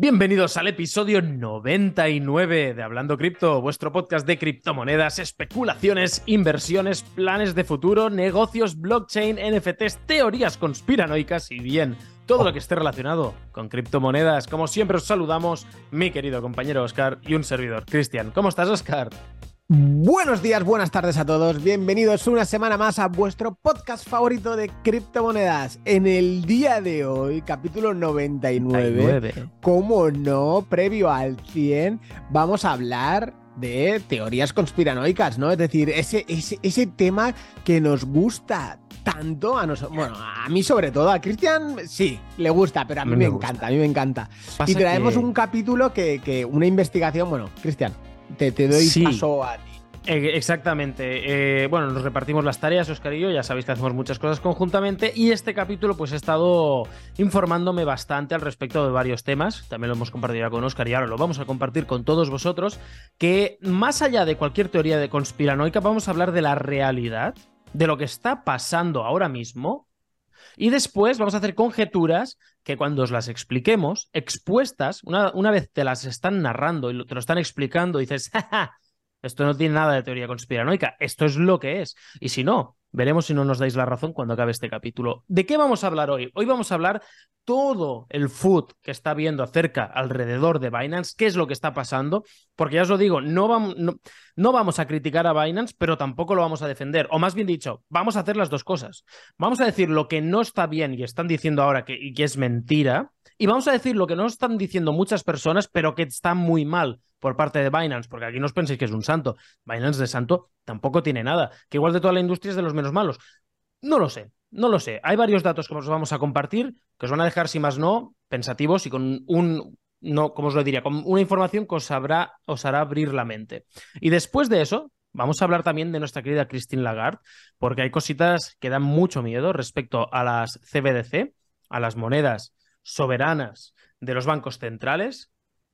Bienvenidos al episodio 99 de Hablando Cripto, vuestro podcast de criptomonedas, especulaciones, inversiones, planes de futuro, negocios, blockchain, NFTs, teorías conspiranoicas y bien, todo lo que esté relacionado con criptomonedas. Como siempre os saludamos, mi querido compañero Oscar y un servidor, Cristian. ¿Cómo estás, Oscar? Buenos días, buenas tardes a todos. Bienvenidos una semana más a vuestro podcast favorito de criptomonedas. En el día de hoy, capítulo 99, como no, previo al 100, vamos a hablar de teorías conspiranoicas, ¿no? Es decir, ese, ese, tema que nos gusta tanto a nosotros, bueno, a mí sobre todo, a Cristian sí, le gusta, pero a mí me, encanta, a mí me encanta. y traemos un capítulo que, que, una investigación, bueno, Cristian, te, doy paso a ti. Eh, exactamente. Eh, bueno, nos repartimos las tareas, Oscar y yo, ya sabéis que hacemos muchas cosas conjuntamente y este capítulo pues he estado informándome bastante al respecto de varios temas, también lo hemos compartido con Oscar y ahora lo vamos a compartir con todos vosotros, que más allá de cualquier teoría de conspiranoica vamos a hablar de la realidad, de lo que está pasando ahora mismo y después vamos a hacer conjeturas que cuando os las expliquemos, expuestas, una, una vez te las están narrando y te lo están explicando, dices, ¡Ja, esto no tiene nada de teoría conspiranoica, esto es lo que es. Y si no, veremos si no nos dais la razón cuando acabe este capítulo. ¿De qué vamos a hablar hoy? Hoy vamos a hablar todo el food que está viendo acerca alrededor de Binance, qué es lo que está pasando, porque ya os lo digo, no vamos, no, vamos a criticar a Binance, pero tampoco lo vamos a defender, o más bien dicho, vamos a hacer las dos cosas. Vamos a decir lo que no está bien y están diciendo ahora que es mentira, y vamos a decir lo que no están diciendo muchas personas, pero que está muy mal por parte de Binance, porque aquí no os penséis que es un santo. Binance de santo tampoco tiene nada, que igual de toda la industria es de los menos malos. No lo sé, no lo sé. Hay varios datos que os vamos a compartir, que os van a dejar, si más no, pensativos y con un, no, ¿cómo os lo diría? Con una información que os, os hará abrir la mente. Y después de eso, vamos a hablar también de nuestra querida Christine Lagarde, porque hay cositas que dan mucho miedo respecto a las CBDC, a las monedas soberanas de los bancos centrales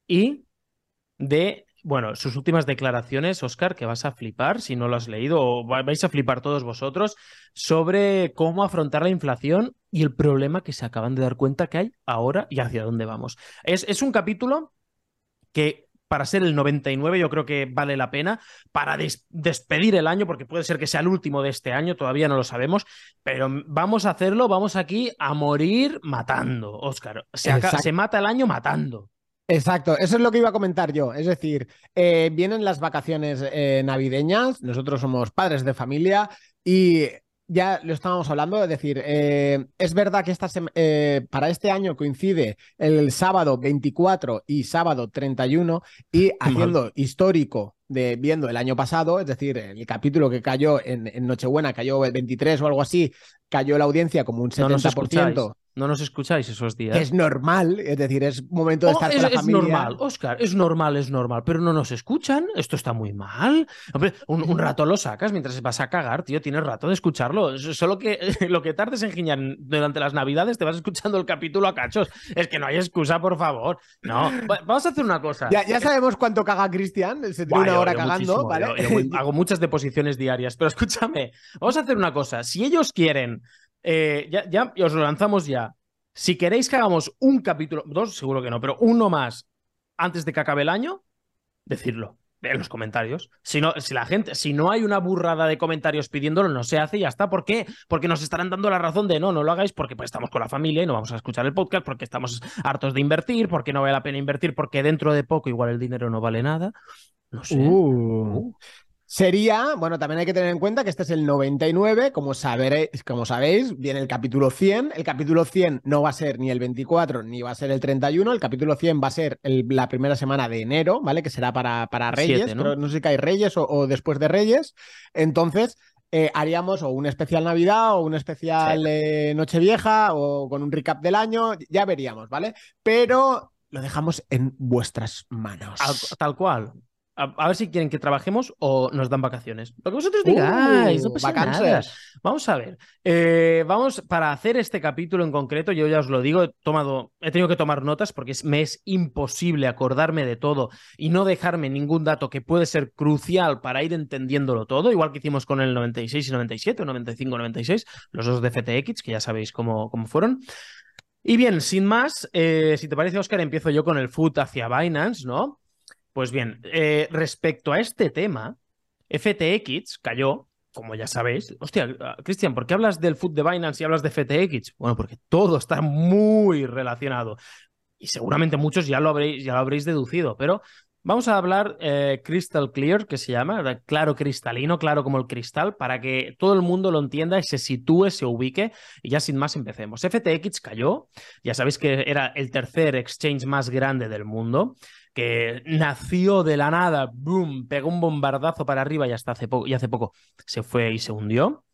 y de, bueno, sus últimas declaraciones, Oscar, que vas a flipar si no lo has leído, o vais a flipar todos vosotros, sobre cómo afrontar la inflación y el problema que se acaban de dar cuenta que hay ahora y hacia dónde vamos. Es, es un capítulo que para ser el 99 yo creo que vale la pena para despedir el año, porque puede ser que sea el último de este año, todavía no lo sabemos, pero vamos a hacerlo, vamos aquí a morir matando, Óscar. Se, se mata el año matando. Exacto, eso es lo que iba a comentar yo. Es decir, eh, vienen las vacaciones eh, navideñas, nosotros somos padres de familia y ya lo estábamos hablando, es decir, eh, es verdad que esta eh, para este año coincide el sábado 24 y sábado 31 y haciendo histórico de viendo el año pasado, es decir, el capítulo que cayó en, Nochebuena cayó el 23 o algo así, cayó la audiencia como un 70%. No nos escucháis esos días. Es normal, es decir, es momento de oh, estar con la familia. Es normal, Oscar, es normal, es normal, pero no nos escuchan. Esto está muy mal. un, rato lo sacas mientras vas a cagar, tío, tienes rato de escucharlo. Solo que lo que tardes en giñar durante las navidades te vas escuchando el capítulo a cachos. Es que no hay excusa, por favor. No, vamos a hacer una cosa. Ya, sabemos cuánto caga Cristian, se tiene una hora cagando, ¿vale? hago muchas deposiciones diarias, pero escúchame, vamos a hacer una cosa. Si ellos quieren eh, ya, ya os lo lanzamos ya. Si queréis que hagamos un capítulo, dos, seguro que no, pero uno más antes de que acabe el año, decirlo en los comentarios. Si no, si la gente, si no hay una burrada de comentarios pidiéndolo, no se hace y ya está. ¿Por qué? Porque nos estarán dando la razón de no, no lo hagáis porque pues, estamos con la familia y no vamos a escuchar el podcast, porque estamos hartos de invertir, porque no vale la pena invertir, porque dentro de poco igual el dinero no vale nada. No sé. Uh. Sería, bueno, también hay que tener en cuenta que este es el 99, como, como sabéis, viene el capítulo 100. El capítulo 100 no va a ser ni el 24 ni va a ser el 31. El capítulo 100 va a ser la primera semana de enero, ¿vale? Que será para, para Reyes, ¿no? no sé si hay Reyes o, después de Reyes. Entonces, eh, haríamos o un especial Navidad o un especial eh, Nochevieja o con un recap del año, ya veríamos, ¿vale? Pero lo dejamos en vuestras manos. tal cual a, ver si quieren que trabajemos o nos dan vacaciones. Lo que vosotros digáis, no pasa nada. Vamos a ver. Eh, vamos, para hacer este capítulo en concreto, yo ya os lo digo, he tomado, he tenido que tomar notas porque me es imposible acordarme de todo y no dejarme ningún dato que puede ser crucial para ir entendiéndolo todo, igual que hicimos con el 96 y 97, o 95 96, los dos de FTX, que ya sabéis cómo, cómo fueron. Y bien, sin más, eh, si te parece, Oscar, empiezo yo con el foot hacia Binance, ¿no? Pues bien, eh, respecto a este tema, FTX cayó, como ya sabéis. Hostia, Cristian, ¿por qué hablas del foot de Binance y hablas de FTX? Bueno, porque todo está muy relacionado. Y seguramente muchos ya lo habréis, ya lo habréis deducido, pero Vamos a hablar eh, Crystal Clear, que se llama, claro cristalino, claro como el cristal, para que todo el mundo lo entienda y se sitúe, se ubique. Y ya sin más empecemos. FTX cayó, ya sabéis que era el tercer exchange más grande del mundo, que nació de la nada, boom, pegó un bombardazo para arriba y hasta hace poco, y hace poco se fue y se hundió.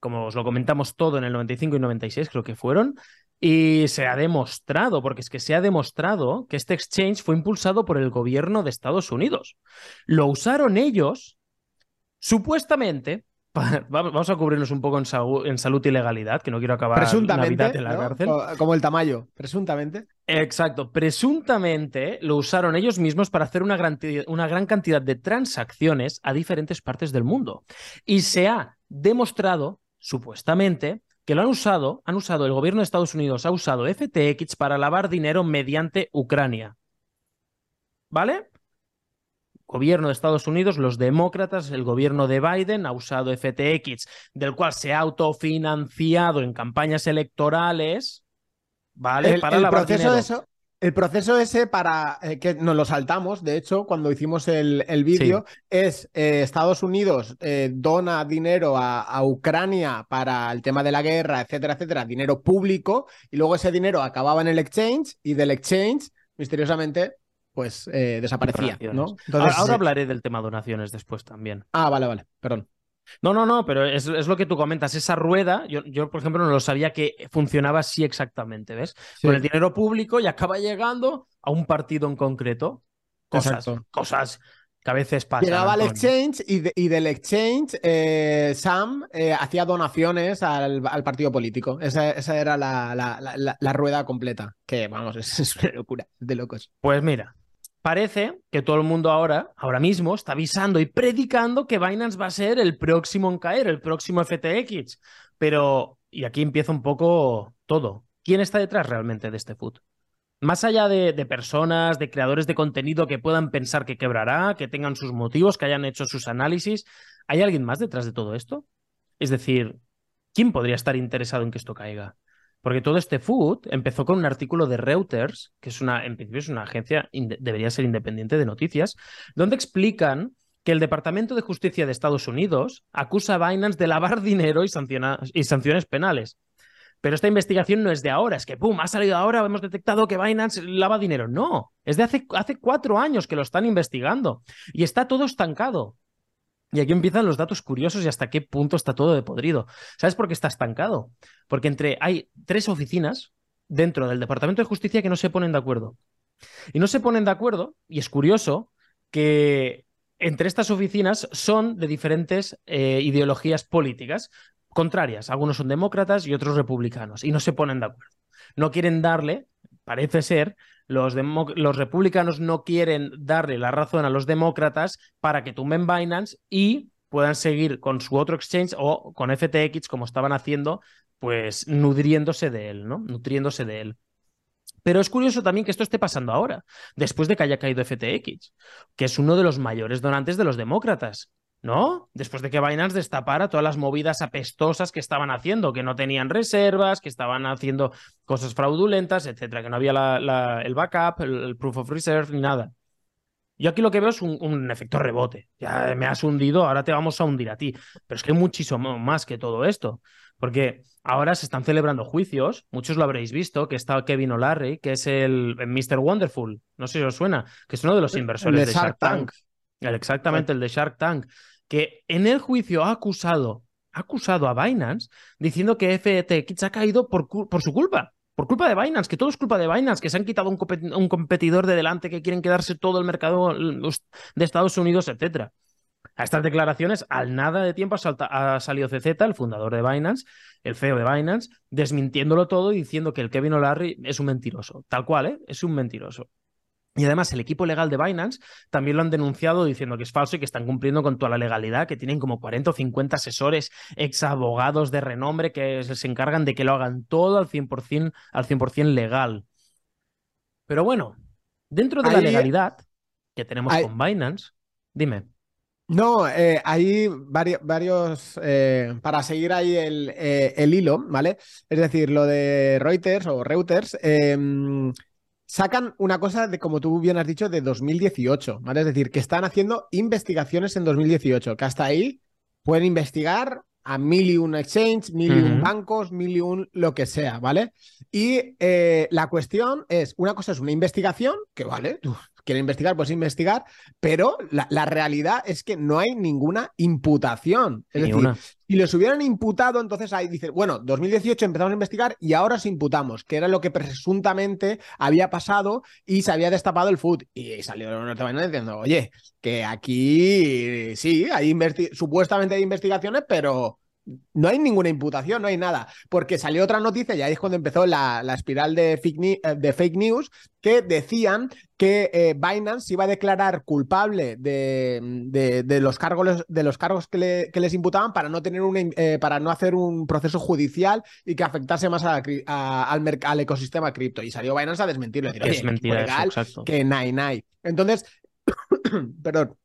Como os lo comentamos todo en el 95 y 96, creo que fueron. Y se ha demostrado, porque es que se ha demostrado que este exchange fue impulsado por el gobierno de Estados Unidos. Lo usaron ellos, supuestamente, vamos a cubrirnos un poco en, salud y legalidad, que no quiero acabar Navidad en la cárcel. Como el tamaño, presuntamente. Exacto, presuntamente lo usaron ellos mismos para hacer una gran, cantidad de transacciones a diferentes partes del mundo. Y se ha demostrado, supuestamente, que lo han usado, han usado, el gobierno de Estados Unidos ha usado FTX para lavar dinero mediante Ucrania. ¿Vale? Gobierno de Estados Unidos, los demócratas, el gobierno de Biden ha usado FTX, del cual se ha autofinanciado en campañas electorales, ¿vale? para el proceso. De eso, el proceso ese para eh, que nos lo saltamos, de hecho, cuando hicimos el, vídeo, es eh, Estados Unidos eh, dona dinero a, Ucrania para el tema de la guerra, etcétera, etcétera, dinero público, y luego ese dinero acababa en el exchange y del exchange, misteriosamente, pues desaparecía. ¿no? ahora hablaré del tema donaciones después también. Ah, vale, vale, perdón. No, no, no, pero es, lo que tú comentas. Esa rueda, yo, yo, por ejemplo, no lo sabía que funcionaba así exactamente, ¿ves? Con el dinero público y acaba llegando a un partido en concreto. Cosas, cosas que a veces pasan. Llegaba al exchange y, del exchange eh, Sam eh, hacía donaciones al, partido político. Esa, era la, rueda completa. Que, vamos, es, es una locura, de locos. Pues mira, Parece que todo el mundo ahora, ahora mismo, está avisando y predicando que Binance va a ser el próximo en caer, el próximo FTX. Pero, y aquí empieza un poco todo. ¿Quién está detrás realmente de este food? Más allá de, personas, de creadores de contenido que puedan pensar que quebrará, que tengan sus motivos, que hayan hecho sus análisis, ¿hay alguien más detrás de todo esto? Es decir, ¿quién podría estar interesado en que esto caiga? Porque todo este food empezó con un artículo de Reuters, que es una, en principio es una agencia, debería ser independiente de noticias, donde explican que el Departamento de Justicia de Estados Unidos acusa a Binance de lavar dinero y, y sanciones penales. Pero esta investigación no es de ahora, es que ¡pum! Ha salido ahora, hemos detectado que Binance lava dinero. No, es de hace cuatro años que lo están investigando y está todo estancado. Y aquí empiezan los datos curiosos y hasta qué punto está todo de podrido. ¿Sabes por qué está estancado? Porque entre hay tres oficinas dentro del Departamento de Justicia que no se ponen de acuerdo. Y no se ponen de acuerdo, y es curioso que entre estas oficinas son de diferentes eh, ideologías políticas contrarias. Algunos son demócratas y otros republicanos, y no se ponen de acuerdo. No quieren darle, parece ser, los, los, republicanos no quieren darle la razón a los demócratas para que tumben Binance y puedan seguir con su otro exchange o con FTX como estaban haciendo, pues nutriéndose de él, ¿no? Nutriéndose de él. Pero es curioso también que esto esté pasando ahora, después de que haya caído FTX, que es uno de los mayores donantes de los demócratas. ¿No? Después de que Binance destapara todas las movidas apestosas que estaban haciendo, que no tenían reservas, que estaban haciendo cosas fraudulentas, etcétera, que no había el backup, el, proof of reserve, ni nada. Yo aquí lo que veo es un, efecto rebote. Ya me has hundido, ahora te vamos a hundir a ti. Pero es que hay muchísimo más que todo esto. Porque ahora se están celebrando juicios, muchos lo habréis visto, que está Kevin O'Larry, que es el, Mr. Wonderful, no sé si os suena, que es uno de los inversores de, Shark, Tank. exactamente, el de Shark Tank que en el juicio ha acusado, ha acusado a Binance diciendo que FTX ha caído por, por su culpa. Por culpa de Binance, que todo es culpa de Binance, que se han quitado un, competidor de delante, que quieren quedarse todo el mercado de Estados Unidos, etc. A estas declaraciones, al nada de tiempo ha, salido CZ, el fundador de Binance, el CEO de Binance, desmintiéndolo todo y diciendo que el Kevin O'Larry es un mentiroso. Tal cual, ¿eh? Es un mentiroso. Y además el equipo legal de Binance también lo han denunciado diciendo que es falso y que están cumpliendo con toda la legalidad, que tienen como 40 o 50 asesores, ex abogados de renombre que se encargan de que lo hagan todo al 100%, al 100 legal. Pero bueno, dentro de la legalidad que tenemos con Binance, dime. No, eh, hay varios, eh, para seguir ahí el, eh, el, hilo, ¿vale? Es decir, lo de Reuters o Reuters, em, sacan una cosa de, como tú bien has dicho, de 2018, ¿vale? Es decir, que están haciendo investigaciones en 2018, que hasta ahí pueden investigar a mil y un exchange, mil y un bancos, mil y un lo que sea, ¿vale? Y eh, la cuestión es, una cosa es una investigación, que vale, tú quieres investigar, puedes investigar, pero la, realidad es que no hay ninguna imputación. Es decir, si les hubieran imputado, entonces ahí dice, bueno, 2018 empezamos a investigar y ahora os imputamos, que era lo que presuntamente había pasado y se había destapado el food. Y salió norteamericano diciendo, oye, que aquí sí, hay supuestamente hay investigaciones, pero no hay ninguna imputación, no hay nada, porque salió otra noticia, y ahí es cuando empezó la, espiral de fake, eh, de fake, news, que decían que eh, Binance iba a declarar culpable de, de, los, cargos, de los cargos que, les imputaban para no, tener eh, para no hacer un proceso judicial y que afectase más al, al, ecosistema cripto. Y salió Binance a desmentirlo. es mentira que nai, nai. Entonces, perdón,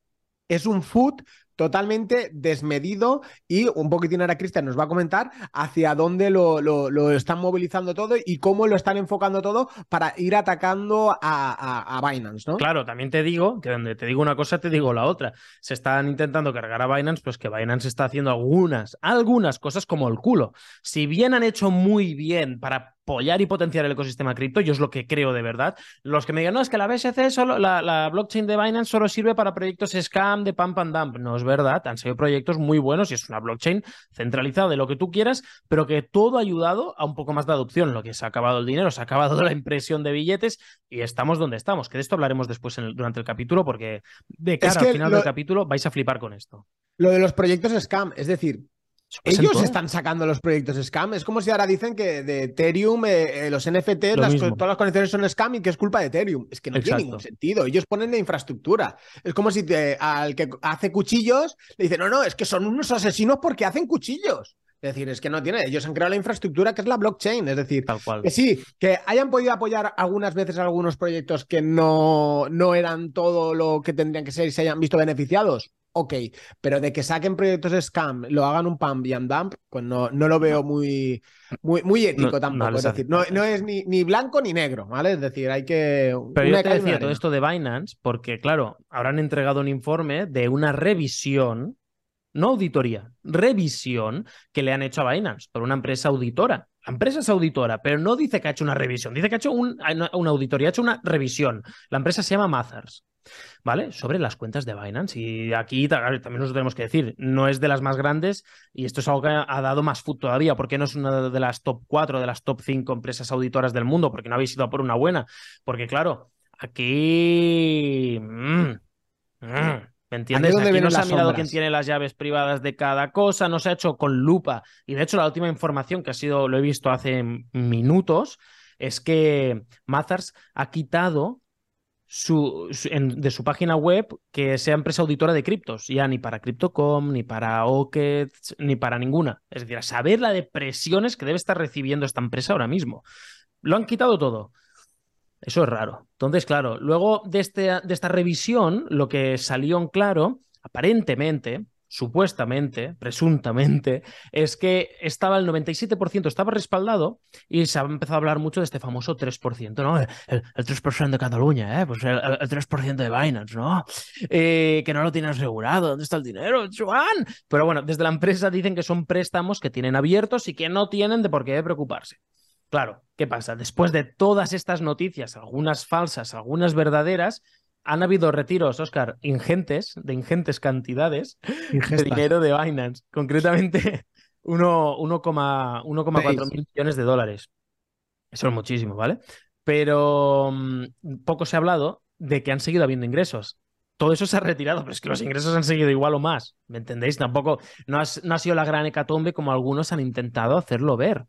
es un food totalmente desmedido y un poquitín ahora Cristian nos va a comentar hacia dónde lo, lo, están movilizando todo y cómo lo están enfocando todo para ir atacando a, a, Binance, ¿no? Claro, también te digo que donde te digo una cosa, te digo la otra. Se están intentando cargar a Binance, pues que Binance está haciendo algunas, algunas cosas como el culo. Si bien han hecho muy bien para apoyar y potenciar el ecosistema cripto, yo es lo que creo de verdad. Los que me digan, no, es que la BSC, solo, la, blockchain de Binance solo sirve para proyectos scam de pump and dump. No es verdad, han sido proyectos muy buenos y es una blockchain centralizada de lo que tú quieras, pero que todo ha ayudado a un poco más de adopción. Lo que se ha acabado el dinero, se ha acabado la impresión de billetes y estamos donde estamos. Que de esto hablaremos después durante el capítulo, porque de cara al final del capítulo vais a flipar con esto. Lo de los proyectos scam, es decir, ellos están sacando los proyectos scam. Es como si ahora dicen que de Ethereum, eh, eh, los NFT, todas las conexiones son scam y que es culpa de Ethereum. Es que no tiene ningún sentido. Ellos ponen la infraestructura. Es como si al que hace cuchillos le dicen, no, no, es que son unos asesinos porque hacen cuchillos. Es decir, es que no tiene. Ellos han creado la infraestructura que es la blockchain. Es decir, que sí, que hayan podido apoyar algunas veces algunos proyectos que no, no eran todo lo que tendrían que ser y se hayan visto beneficiados ok, pero de que saquen proyectos scam, lo hagan un pump y un dump, pues no, no lo veo muy, muy, muy ético tampoco. es decir, no, es ni, ni, blanco ni negro, ¿vale? Es decir, hay que. Pero yo te decía todo esto de Binance, porque, claro, habrán entregado un informe de una revisión, no auditoría, revisión que le han hecho a Binance por una empresa auditora. La empresa es auditora, pero no dice que ha hecho una revisión, dice que ha hecho una auditoría, ha hecho una revisión. La empresa se llama Mazars. ¿vale? Sobre las cuentas de Binance. Y aquí también nos tenemos que decir, no es de las más grandes y esto es algo que ha dado más food todavía, porque no es una de las top 4, de las top 5 empresas auditoras del mundo, porque no habéis ido a por una buena. Porque claro, aquí... Mm, mm, ¿Me entiendes? Aquí, no se ha mirado quién tiene las llaves privadas de cada cosa, no se ha hecho con lupa. Y de hecho, la última información que ha sido, lo he visto hace minutos, es que Mazars ha quitado de su página web que sea empresa auditora de criptos, ya ni para Cryptocom, ni para Oket, ni para ninguna. Es decir, a saber la de presiones que debe estar recibiendo esta empresa ahora mismo. Lo han quitado todo. Eso es raro. Entonces, claro, luego de, este, de esta revisión, lo que salió en claro, aparentemente, supuestamente, presuntamente, es que estaba el 97%, estaba respaldado y se ha empezado a hablar mucho de este famoso 3%, ¿no? El, 3% de Cataluña, ¿eh? Pues el, 3% de Binance, ¿no? Eh, que no lo tiene asegurado, ¿dónde está el dinero, Juan? Pero bueno, desde la empresa dicen que son préstamos que tienen abiertos y que no tienen de por qué preocuparse. Claro, ¿qué pasa? Después de todas estas noticias, algunas falsas, algunas verdaderas, han habido retiros, Oscar, ingentes, de ingentes cantidades de dinero de Binance, concretamente 1,4 mil millones de dólares. Eso es muchísimo, ¿vale? Pero mm, poco se ha hablado de que han seguido habiendo ingresos. Todo eso se ha retirado, pero es que los ingresos han seguido igual o más. ¿Me entendéis? Tampoco no, ha sido la gran hecatombe como algunos han intentado hacerlo ver.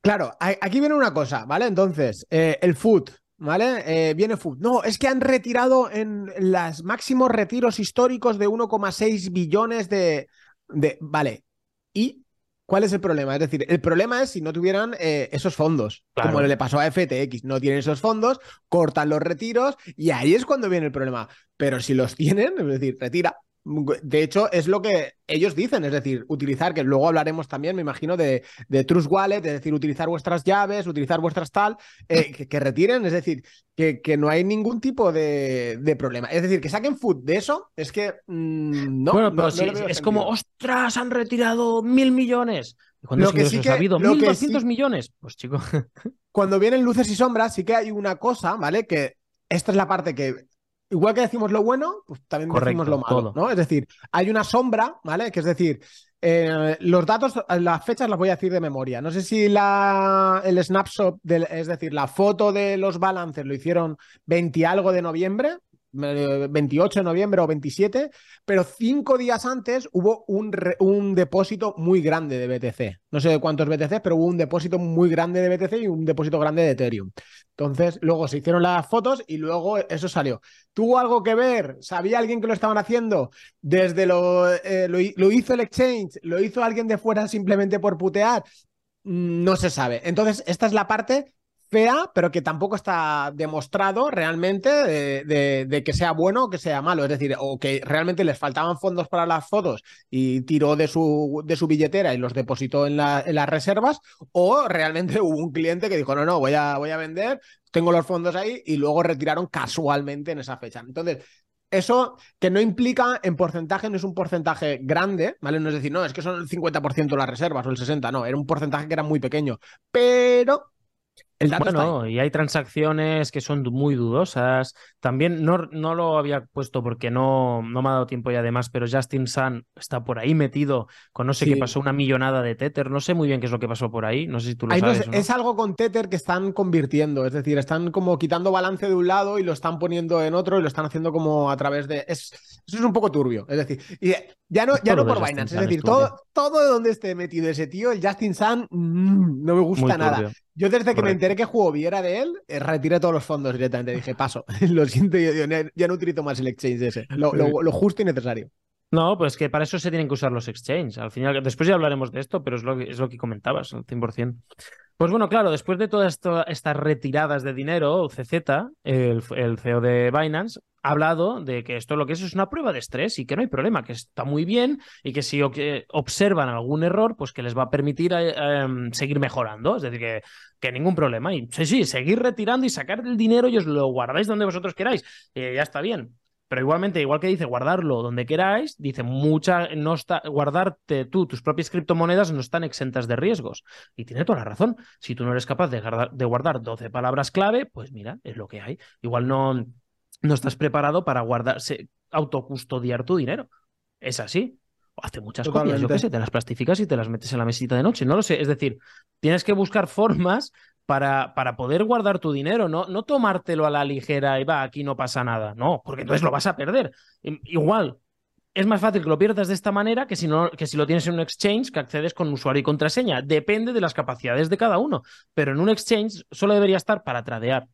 Claro, aquí viene una cosa, ¿vale? Entonces, eh, el food ¿vale? Eh, viene Food. No, es que han retirado en los máximos retiros históricos de 1,6 billones de, de... Vale. ¿Y cuál es el problema? Es decir, el problema es si no tuvieran eh, esos fondos, como le pasó a FTX. No tienen esos fondos, cortan los retiros y ahí es cuando viene el problema. Pero si los tienen, es decir, retira, de hecho, es lo que ellos dicen, es decir, utilizar, que luego hablaremos también, me imagino, de, de Trust Wallet, es decir, utilizar vuestras llaves, utilizar vuestras tal, eh, que, retiren, es decir, que, que no hay ningún tipo de, de, problema. Es decir, que saquen food de eso, es que mm, no. Bueno, pero es como, ostras, han retirado mil millones. Cuando lo que sí que, ha habido millones, pues chico. Cuando vienen luces y sombras, sí que hay una cosa, ¿vale? Que esta es la parte que igual que decimos lo bueno, pues también decimos lo malo, ¿no? Es decir, hay una sombra, ¿vale? Que es decir, eh, los datos, las fechas las voy a decir de memoria. No sé si la, el snapshot, es decir, la foto de los balances lo hicieron 20 algo de noviembre, 28 de noviembre o 27, pero cinco días antes hubo un, un, depósito muy grande de BTC. No sé cuántos BTC, pero hubo un depósito muy grande de BTC y un depósito grande de Ethereum. Entonces, luego se hicieron las fotos y luego eso salió. ¿Tuvo algo que ver? ¿Sabía alguien que lo estaban haciendo? Desde lo, eh, lo, lo hizo el exchange, lo hizo alguien de fuera simplemente por putear. Mm, no se sabe. Entonces, esta es la parte pero que tampoco está demostrado realmente de, que sea bueno o que sea malo. Es decir, o que realmente les faltaban fondos para las fotos y tiró de su, de su billetera y los depositó en, las reservas, o realmente hubo un cliente que dijo, no, no, voy a, voy a vender, tengo los fondos ahí y luego retiraron casualmente en esa fecha. Entonces, eso que no implica en porcentaje, no es un porcentaje grande, ¿vale? No es decir, no, es que son el 50% las reservas o el 60%, no, era un porcentaje que era muy pequeño, pero bueno, y hay transacciones que son muy dudosas. También no, no lo había puesto porque no, no me ha dado tiempo y además, pero Justin Sun está por ahí metido con no sé qué pasó, una millonada de Tether. No sé muy bien qué es lo que pasó por ahí. No sé si tú lo sabes. Es algo con Tether que están convirtiendo. Es decir, están como quitando balance de un lado y lo están poniendo en otro y lo están haciendo como a través de. Es, eso es un poco turbio. Es decir, y ya no, ya no por Binance. Es decir, todo, todo donde esté metido ese tío, el Justin Sun, mm, no me gusta nada. Yo desde que me enteré que jugó Viera de él, eh, retiré todos los fondos directamente. Dije, paso, lo siento, yo, ya no utilizo más el exchange ese. Lo, justo y necesario. No, pues que para eso se tienen que usar los exchanges. Al final, después ya hablaremos de esto, pero es lo que, es lo que comentabas, al 100%. Pues bueno, claro, después de todas estas retiradas de dinero, CZ, el, el CEO de Binance, ha hablado de que esto lo que es es una prueba de estrés y que no hay problema, que está muy bien y que si observan algún error, pues que les va a permitir eh, em, seguir mejorando. Es decir, que, que, ningún problema. Y sí, sí, seguir retirando y sacar el dinero y os lo guardáis donde vosotros queráis. Eh, ya está bien. Pero igualmente, igual que dice guardarlo donde queráis, dice mucha, no está, guardarte tú, tus propias criptomonedas no están exentas de riesgos. Y tiene toda la razón. Si tú no eres capaz de guardar, de guardar 12 palabras clave, pues mira, es lo que hay. Igual no, no estás preparado para guardarse, autocustodiar tu dinero. Es así. Hace muchas cosas, yo qué sé, te las plastificas y te las metes en la mesita de noche. No lo sé. Es decir, tienes que buscar formas para, para poder guardar tu dinero, no, no tomártelo a la ligera y va, aquí no pasa nada. No, porque entonces lo vas a perder. Igual, es más fácil que lo pierdas de esta manera que si, no, que si lo tienes en un exchange que accedes con usuario y contraseña. Depende de las capacidades de cada uno. Pero en un exchange solo debería estar para tradear.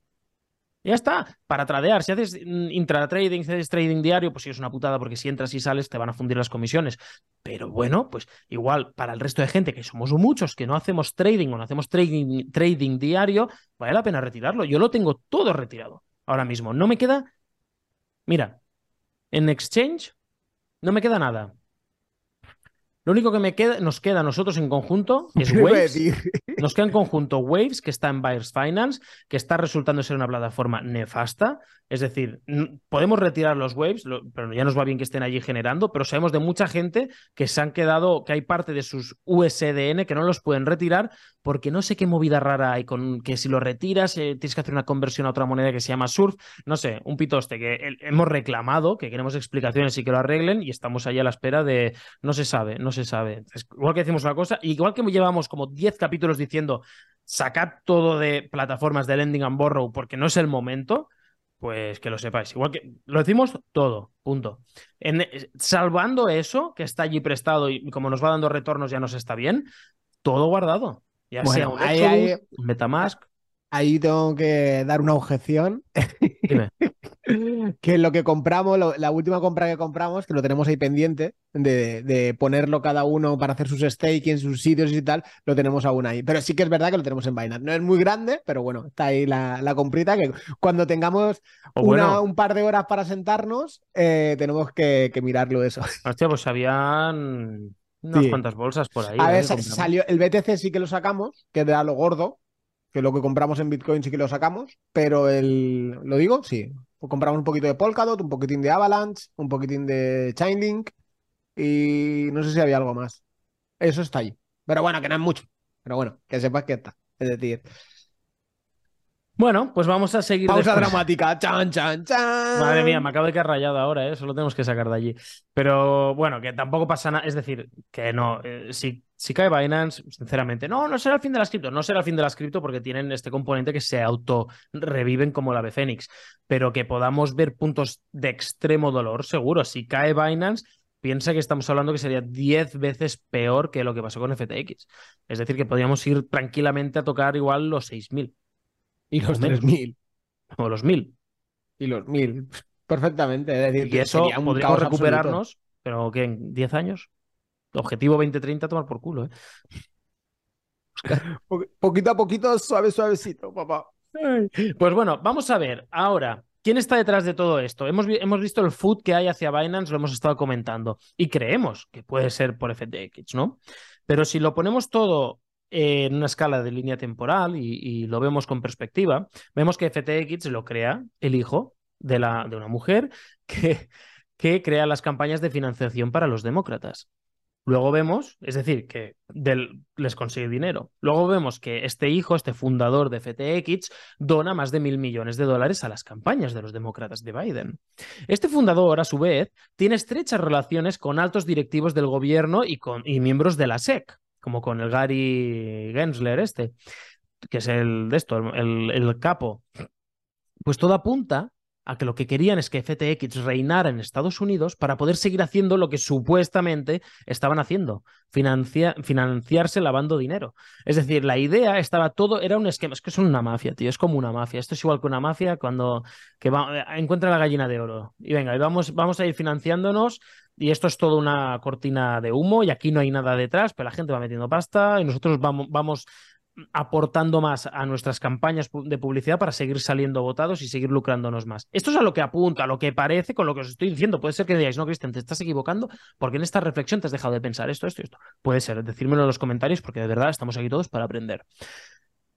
Ya está, para tradear. Si haces mm, intratrading, si haces trading diario, pues sí es una putada porque si entras y sales te van a fundir las comisiones. Pero bueno, pues igual para el resto de gente, que somos muchos, que no hacemos trading o no hacemos trading, trading diario, vale la pena retirarlo. Yo lo tengo todo retirado ahora mismo. No me queda. Mira, en Exchange no me queda nada. Lo único que me queda, nos queda a nosotros en conjunto es Waves. Nos queda en conjunto Waves, que está en Buyers Finance, que está resultando ser una plataforma nefasta. Es decir, podemos retirar los Waves, pero ya nos va bien que estén allí generando, pero sabemos de mucha gente que se han quedado, que hay parte de sus USDN que no los pueden retirar porque no sé qué movida rara hay con que si lo retiras eh, tienes que hacer una conversión a otra moneda que se llama Surf. No sé, un pitoste que hemos reclamado, que queremos explicaciones y que lo arreglen y estamos ahí a la espera de no se sabe, no se sabe. igual que decimos una cosa, igual que llevamos como 10 capítulos diciendo sacad todo de plataformas de lending and borrow porque no es el momento, pues que lo sepáis. Igual que lo decimos todo, punto. En, salvando eso, que está allí prestado y como nos va dando retornos ya nos está bien, todo guardado. Ya sea un, Metamask. ahí tengo que dar una objeción. que lo que compramos, la última compra que compramos, que lo tenemos ahí pendiente, de, ponerlo cada uno para hacer sus stakes en sus sitios y tal, lo tenemos aún ahí. Pero sí que es verdad que lo tenemos en Binance. No es muy grande, pero bueno, está ahí la, la comprita que cuando tengamos un par de horas para sentarnos, eh, tenemos que, mirarlo eso. Hostia, pues habían unas cuantas bolsas por ahí. A ver, ¿eh? salió el BTC sí que lo sacamos, que era lo gordo, que lo que compramos en Bitcoin sí que lo sacamos, pero el, ¿lo digo? Sí. Pues compramos un poquito de Polkadot, un poquitín de Avalanche, un poquitín de Chainlink y no sé si había algo más. Eso está ahí. Pero bueno, que no es mucho. Pero bueno, que sepas que está. Es decir, bueno, pues vamos a seguir. Pausa dramática. Chan, chan, chan. Madre mía, me acabo de quedar rayado ahora, ¿eh? Solo tenemos que sacar de allí. Pero bueno, que tampoco pasa nada. Es decir, que no. Eh, si, si cae Binance, sinceramente, no, no será el fin de las cripto. No será el fin de las cripto porque tienen este componente que se auto reviven como la de Fénix. Pero que podamos ver puntos de extremo dolor, seguro. Si cae Binance, piensa que estamos hablando que sería 10 veces peor que lo que pasó con FTX. Es decir, que podríamos ir tranquilamente a tocar igual los 6000. Y los 3.000. O los 1.000. Y los 1.000. Perfectamente. Es decir, y eso podríamos recuperarnos, pero que en 10 años. Objetivo 2030, tomar por culo, ¿eh? poquito a poquito, suave, suavecito, papá. Pues bueno, vamos a ver ahora. ¿Quién está detrás de todo esto? Hemos, hemos, visto el food que hay hacia Binance, lo hemos estado comentando, y creemos que puede ser por FTX, ¿no? Pero si lo ponemos todo en una escala de línea temporal y, lo vemos con perspectiva, vemos que FTX lo crea el hijo de, la, de una mujer que, que crea las campañas de financiación para los demócratas. Luego vemos, es decir, que les consigue dinero. Luego vemos que este hijo, este fundador de FTX, dona más de mil millones de dólares a las campañas de los demócratas de Biden. Este fundador, a su vez, tiene estrechas relaciones con altos directivos del gobierno y, con, y miembros de la SEC como con el Gary Gensler este, que es el de esto, el, el capo. Pues todo apunta a que lo que querían es que FTX reinara en Estados Unidos para poder seguir haciendo lo que supuestamente estaban haciendo, financiarse lavando dinero. Es decir, la idea estaba todo, era un esquema, es que es una mafia, tío, es como una mafia. Esto es igual que una mafia cuando que va, encuentra la gallina de oro. Y venga, y vamos, vamos a ir financiándonos y esto es toda una cortina de humo y aquí no hay nada detrás, pero la gente va metiendo pasta y nosotros vamos, vamos aportando más a nuestras campañas de publicidad para seguir saliendo votados y seguir lucrándonos más. Esto es a lo que apunta, a lo que parece con lo que os estoy diciendo. Puede ser que digáis, no, Cristian, te estás equivocando porque en esta reflexión te has dejado de pensar esto, esto esto. Puede ser, decírmelo en los comentarios porque de verdad estamos aquí todos para aprender.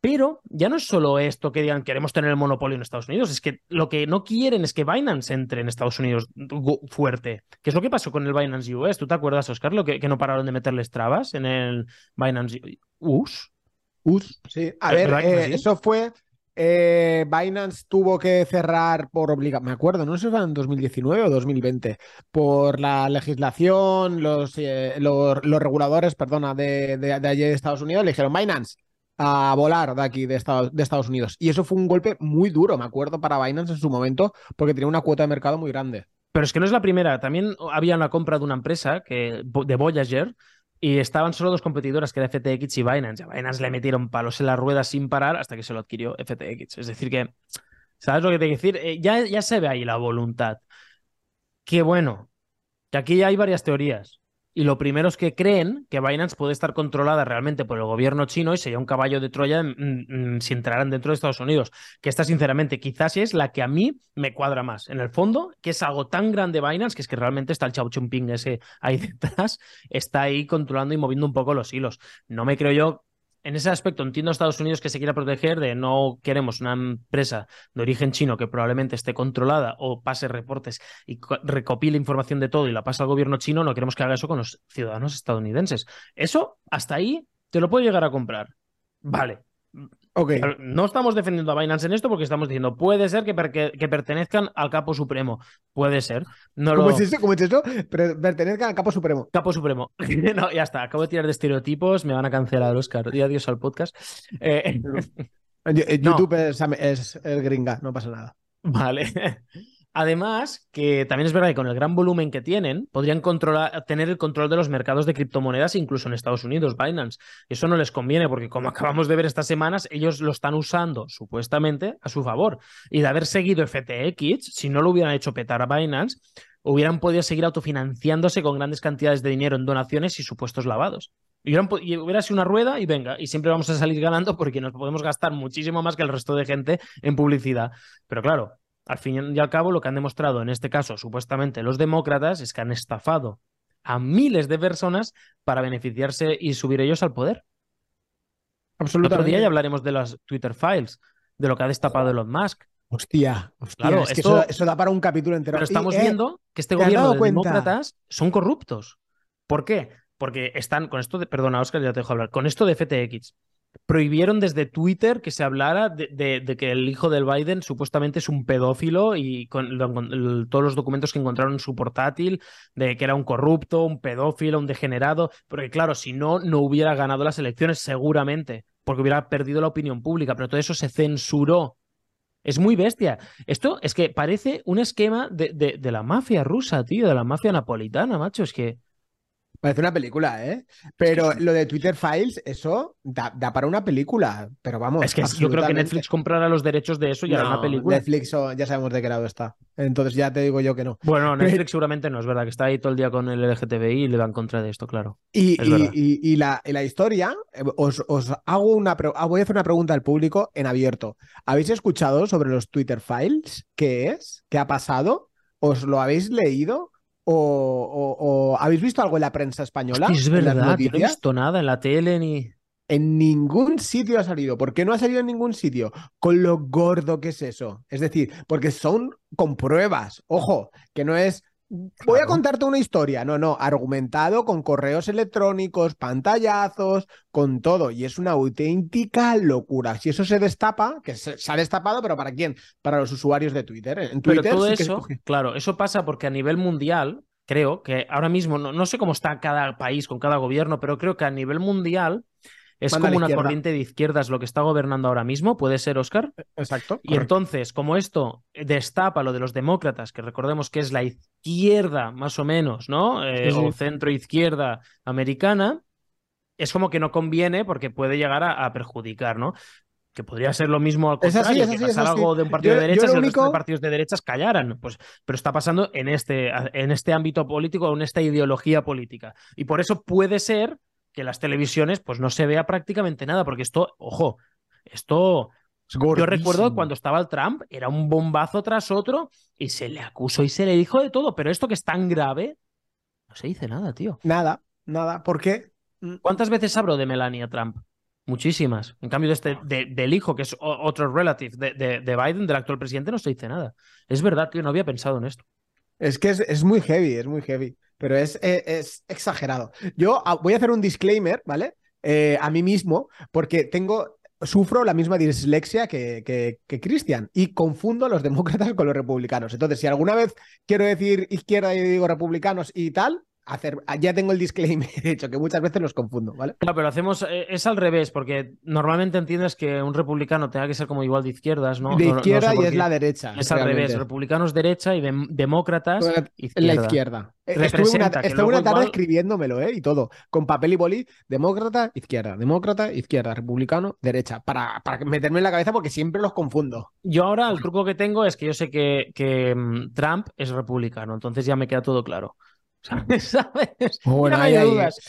Pero ya no es solo esto que digan queremos tener el monopolio en Estados Unidos, es que lo que no quieren es que Binance entre en Estados Unidos fuerte. ¿Qué es lo que pasó con el Binance US? ¿Tú te acuerdas, Oscar, lo que, que no pararon de meterles trabas en el Binance US? US, sí. A ver, eh, eso fue. Eh, Binance tuvo que cerrar por obligación, me acuerdo, no sé si fue en 2019 o 2020, por la legislación, los, eh, los, reguladores, perdona, de, de, de allí de Estados Unidos le dijeron, Binance, a volar de aquí, de Estados, de Estados Unidos. Y eso fue un golpe muy duro, me acuerdo, para Binance en su momento, porque tenía una cuota de mercado muy grande. Pero es que no es la primera. También había una compra de una empresa que, de Voyager y estaban solo dos competidoras, que era FTX y Binance. A Binance le metieron palos en las ruedas sin parar hasta que se lo adquirió FTX. Es decir, que, ¿sabes lo que te quiero decir? Eh, ya, ya se ve ahí la voluntad. Qué bueno, que aquí hay varias teorías. Y lo primero es que creen que Binance puede estar controlada realmente por el gobierno chino y sería un caballo de Troya si entraran dentro de Estados Unidos. Que esta, sinceramente, quizás es la que a mí me cuadra más. En el fondo, que es algo tan grande Binance, que es que realmente está el Chao Chumping ese ahí detrás, está ahí controlando y moviendo un poco los hilos. No me creo yo en ese aspecto entiendo a Estados Unidos que se quiera proteger de no queremos una empresa de origen chino que probablemente esté controlada o pase reportes y recopile información de todo y la pase al gobierno chino, no queremos que haga eso con los ciudadanos estadounidenses. Eso, hasta ahí, te lo puedo llegar a comprar. Vale, no estamos defendiendo a Binance en esto porque estamos diciendo, puede ser que, que pertenezcan al capo supremo. Puede ser. No ¿Cómo es eso? ¿Cómo es eso? Pero pertenezcan al capo supremo. Capo supremo. no, ya está. Acabo de tirar de estereotipos. Me van a cancelar, Oscar. Y adiós al podcast. Eh, YouTube es, es, gringa, no pasa nada. Vale. Además, que también es verdad que con el gran volumen que tienen, podrían tener el control de los mercados de criptomonedas, incluso en Estados Unidos, Binance. Eso no les conviene porque, como acabamos de ver estas semanas, ellos lo están usando supuestamente a su favor. Y de haber seguido FTX, si no lo hubieran hecho petar a Binance, hubieran podido seguir autofinanciándose con grandes cantidades de dinero en donaciones y supuestos lavados. Y, hubiera sido una rueda y venga, y siempre vamos a salir ganando porque nos podemos gastar muchísimo más que el resto de gente en publicidad. Pero claro, al fin y al cabo, lo que han demostrado en este caso, supuestamente los demócratas, es que han estafado a miles de personas para beneficiarse y subir ellos al poder. Absolutamente. Otro día ya hablaremos de las Twitter Files, de lo que ha destapado Elon Musk. Hostia, hostia es que eso, da para un capítulo entero. Pero estamos eh, viendo que este gobierno de demócratas son corruptos. ¿Por qué? Porque están con esto de. Perdona, Oscar, ya te dejo hablar. Con esto de FTX prohibieron desde Twitter que se hablara de, que el hijo del Biden supuestamente es un pedófilo y con, todos los documentos que encontraron en su portátil, de que era un corrupto, un pedófilo, un degenerado, porque claro, si no, no hubiera ganado las elecciones seguramente, porque hubiera perdido la opinión pública, pero todo eso se censuró. Es muy bestia. Esto es que parece un esquema de, de la mafia rusa, tío, de la mafia napolitana, macho. Es que Parece una película, ¿eh? Pero lo de Twitter Files, eso da, para una película. Pero vamos. Es que yo creo que Netflix comprará los derechos de eso y hará una película. Netflix ya sabemos de qué lado está. Entonces ya te digo yo que no. Bueno, Netflix seguramente no, es verdad, que está ahí todo el día con el LGTBI y le va en contra de esto, claro. Y, y, la, historia, eh, os, hago una. Ah, voy a hacer una pregunta al público en abierto. ¿Habéis escuchado sobre los Twitter Files? ¿Qué es? ¿Qué ha pasado? ¿Os lo habéis leído? O, habéis visto algo en la prensa española? Es, verdad, no he visto nada en la tele ni. En ningún sitio ha salido. ¿Por qué no ha salido en ningún sitio? Con lo gordo que es eso. Es decir, porque son con pruebas. Ojo, que no es Voy a contarte una historia. No, no, argumentado con correos electrónicos, pantallazos, con todo. Y es una auténtica locura. Si eso se destapa, que se, ha destapado, pero ¿para quién? Para los usuarios de Twitter. En Twitter pero todo eso, claro, eso pasa porque a nivel mundial, creo que ahora mismo, no, no sé cómo está cada país con cada gobierno, pero creo que a nivel mundial es como una corriente de izquierdas lo que está gobernando ahora mismo, puede ser, Oscar. Exacto. Y entonces, como esto destapa lo de los demócratas, que recordemos que es la izquierda más o menos, ¿no? Eh, o centro izquierda americana, es como que no conviene porque puede llegar a, perjudicar, ¿no? Que podría ser lo mismo al contrario, que pasar algo de un partido de derechas y el resto de partidos de derechas callaran. Pues, pero está pasando en este, en este ámbito político, en esta ideología política. Y por eso puede ser que las televisiones pues no se vea prácticamente nada, porque esto, ojo, esto... Yo recuerdo cuando estaba el Trump, era un bombazo tras otro y se le acusó y se le dijo de todo, pero esto que es tan grave, no se dice nada, tío. Nada, nada. ¿Por qué? Mm. ¿Cuántas veces hablo de Melania Trump? Muchísimas. En cambio, de este, del hijo, que es otro relative de, de, Biden, del actual presidente, no se dice nada. Es verdad, tío, no había pensado en esto. Es que es, es muy heavy, es muy heavy pero es, e, es, exagerado. Yo ah, voy a hacer un disclaimer, ¿vale? Eh, a mí mismo, porque tengo, sufro la misma dislexia que, que, que Cristian y confundo a los demócratas con los republicanos. Entonces, si alguna vez quiero decir izquierda y digo republicanos y tal, hacer. Ya tengo el disclaimer hecho, que muchas veces los confundo, ¿vale? No, pero hacemos. Eh, es al revés, porque normalmente entiendes que un republicano tenga que ser como igual de izquierdas, ¿no? De izquierda y es la derecha. Es al revés. Republicanos derecha y demócratas. Izquierda. La izquierda. Eh, estuve una, tarde escribiéndomelo, ¿eh? Y todo. Con papel y boli, demócrata, izquierda, demócrata, izquierda, republicano, derecha. Para, para meterme en la cabeza porque siempre los confundo. Yo ahora el truco que tengo es que yo sé que, que mm, Trump es republicano, entonces ya me queda todo claro. ¿Sabes? Bueno, hay dudas.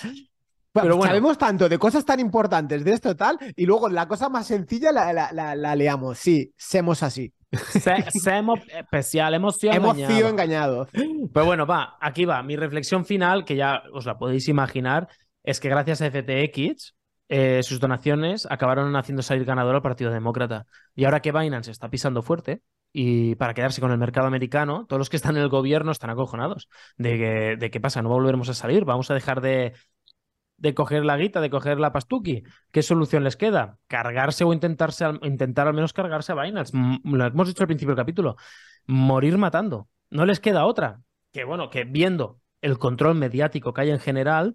Pero bueno. Sabemos tanto de cosas tan importantes de esto tal, y luego la cosa más sencilla la, la, leamos. Sí, semos así. Semos especial, hemos sido hemos sido engañados. Pues bueno, va, aquí va. Mi reflexión final, que ya os la podéis imaginar, es que gracias a FTX, eh, sus donaciones acabaron haciendo salir ganador al Partido Demócrata. Y ahora que Binance está pisando fuerte, y para quedarse con el mercado americano, todos los que están en el gobierno están acojonados de que, de qué pasa, no volveremos a salir, vamos a dejar de, de coger la guita, de coger la pastuki. ¿Qué solución les queda? Cargarse o intentarse, intentar al menos cargarse a Binance. Lo hemos dicho al principio del capítulo. Morir matando. No les queda otra. Que bueno, que viendo el control mediático que hay en general,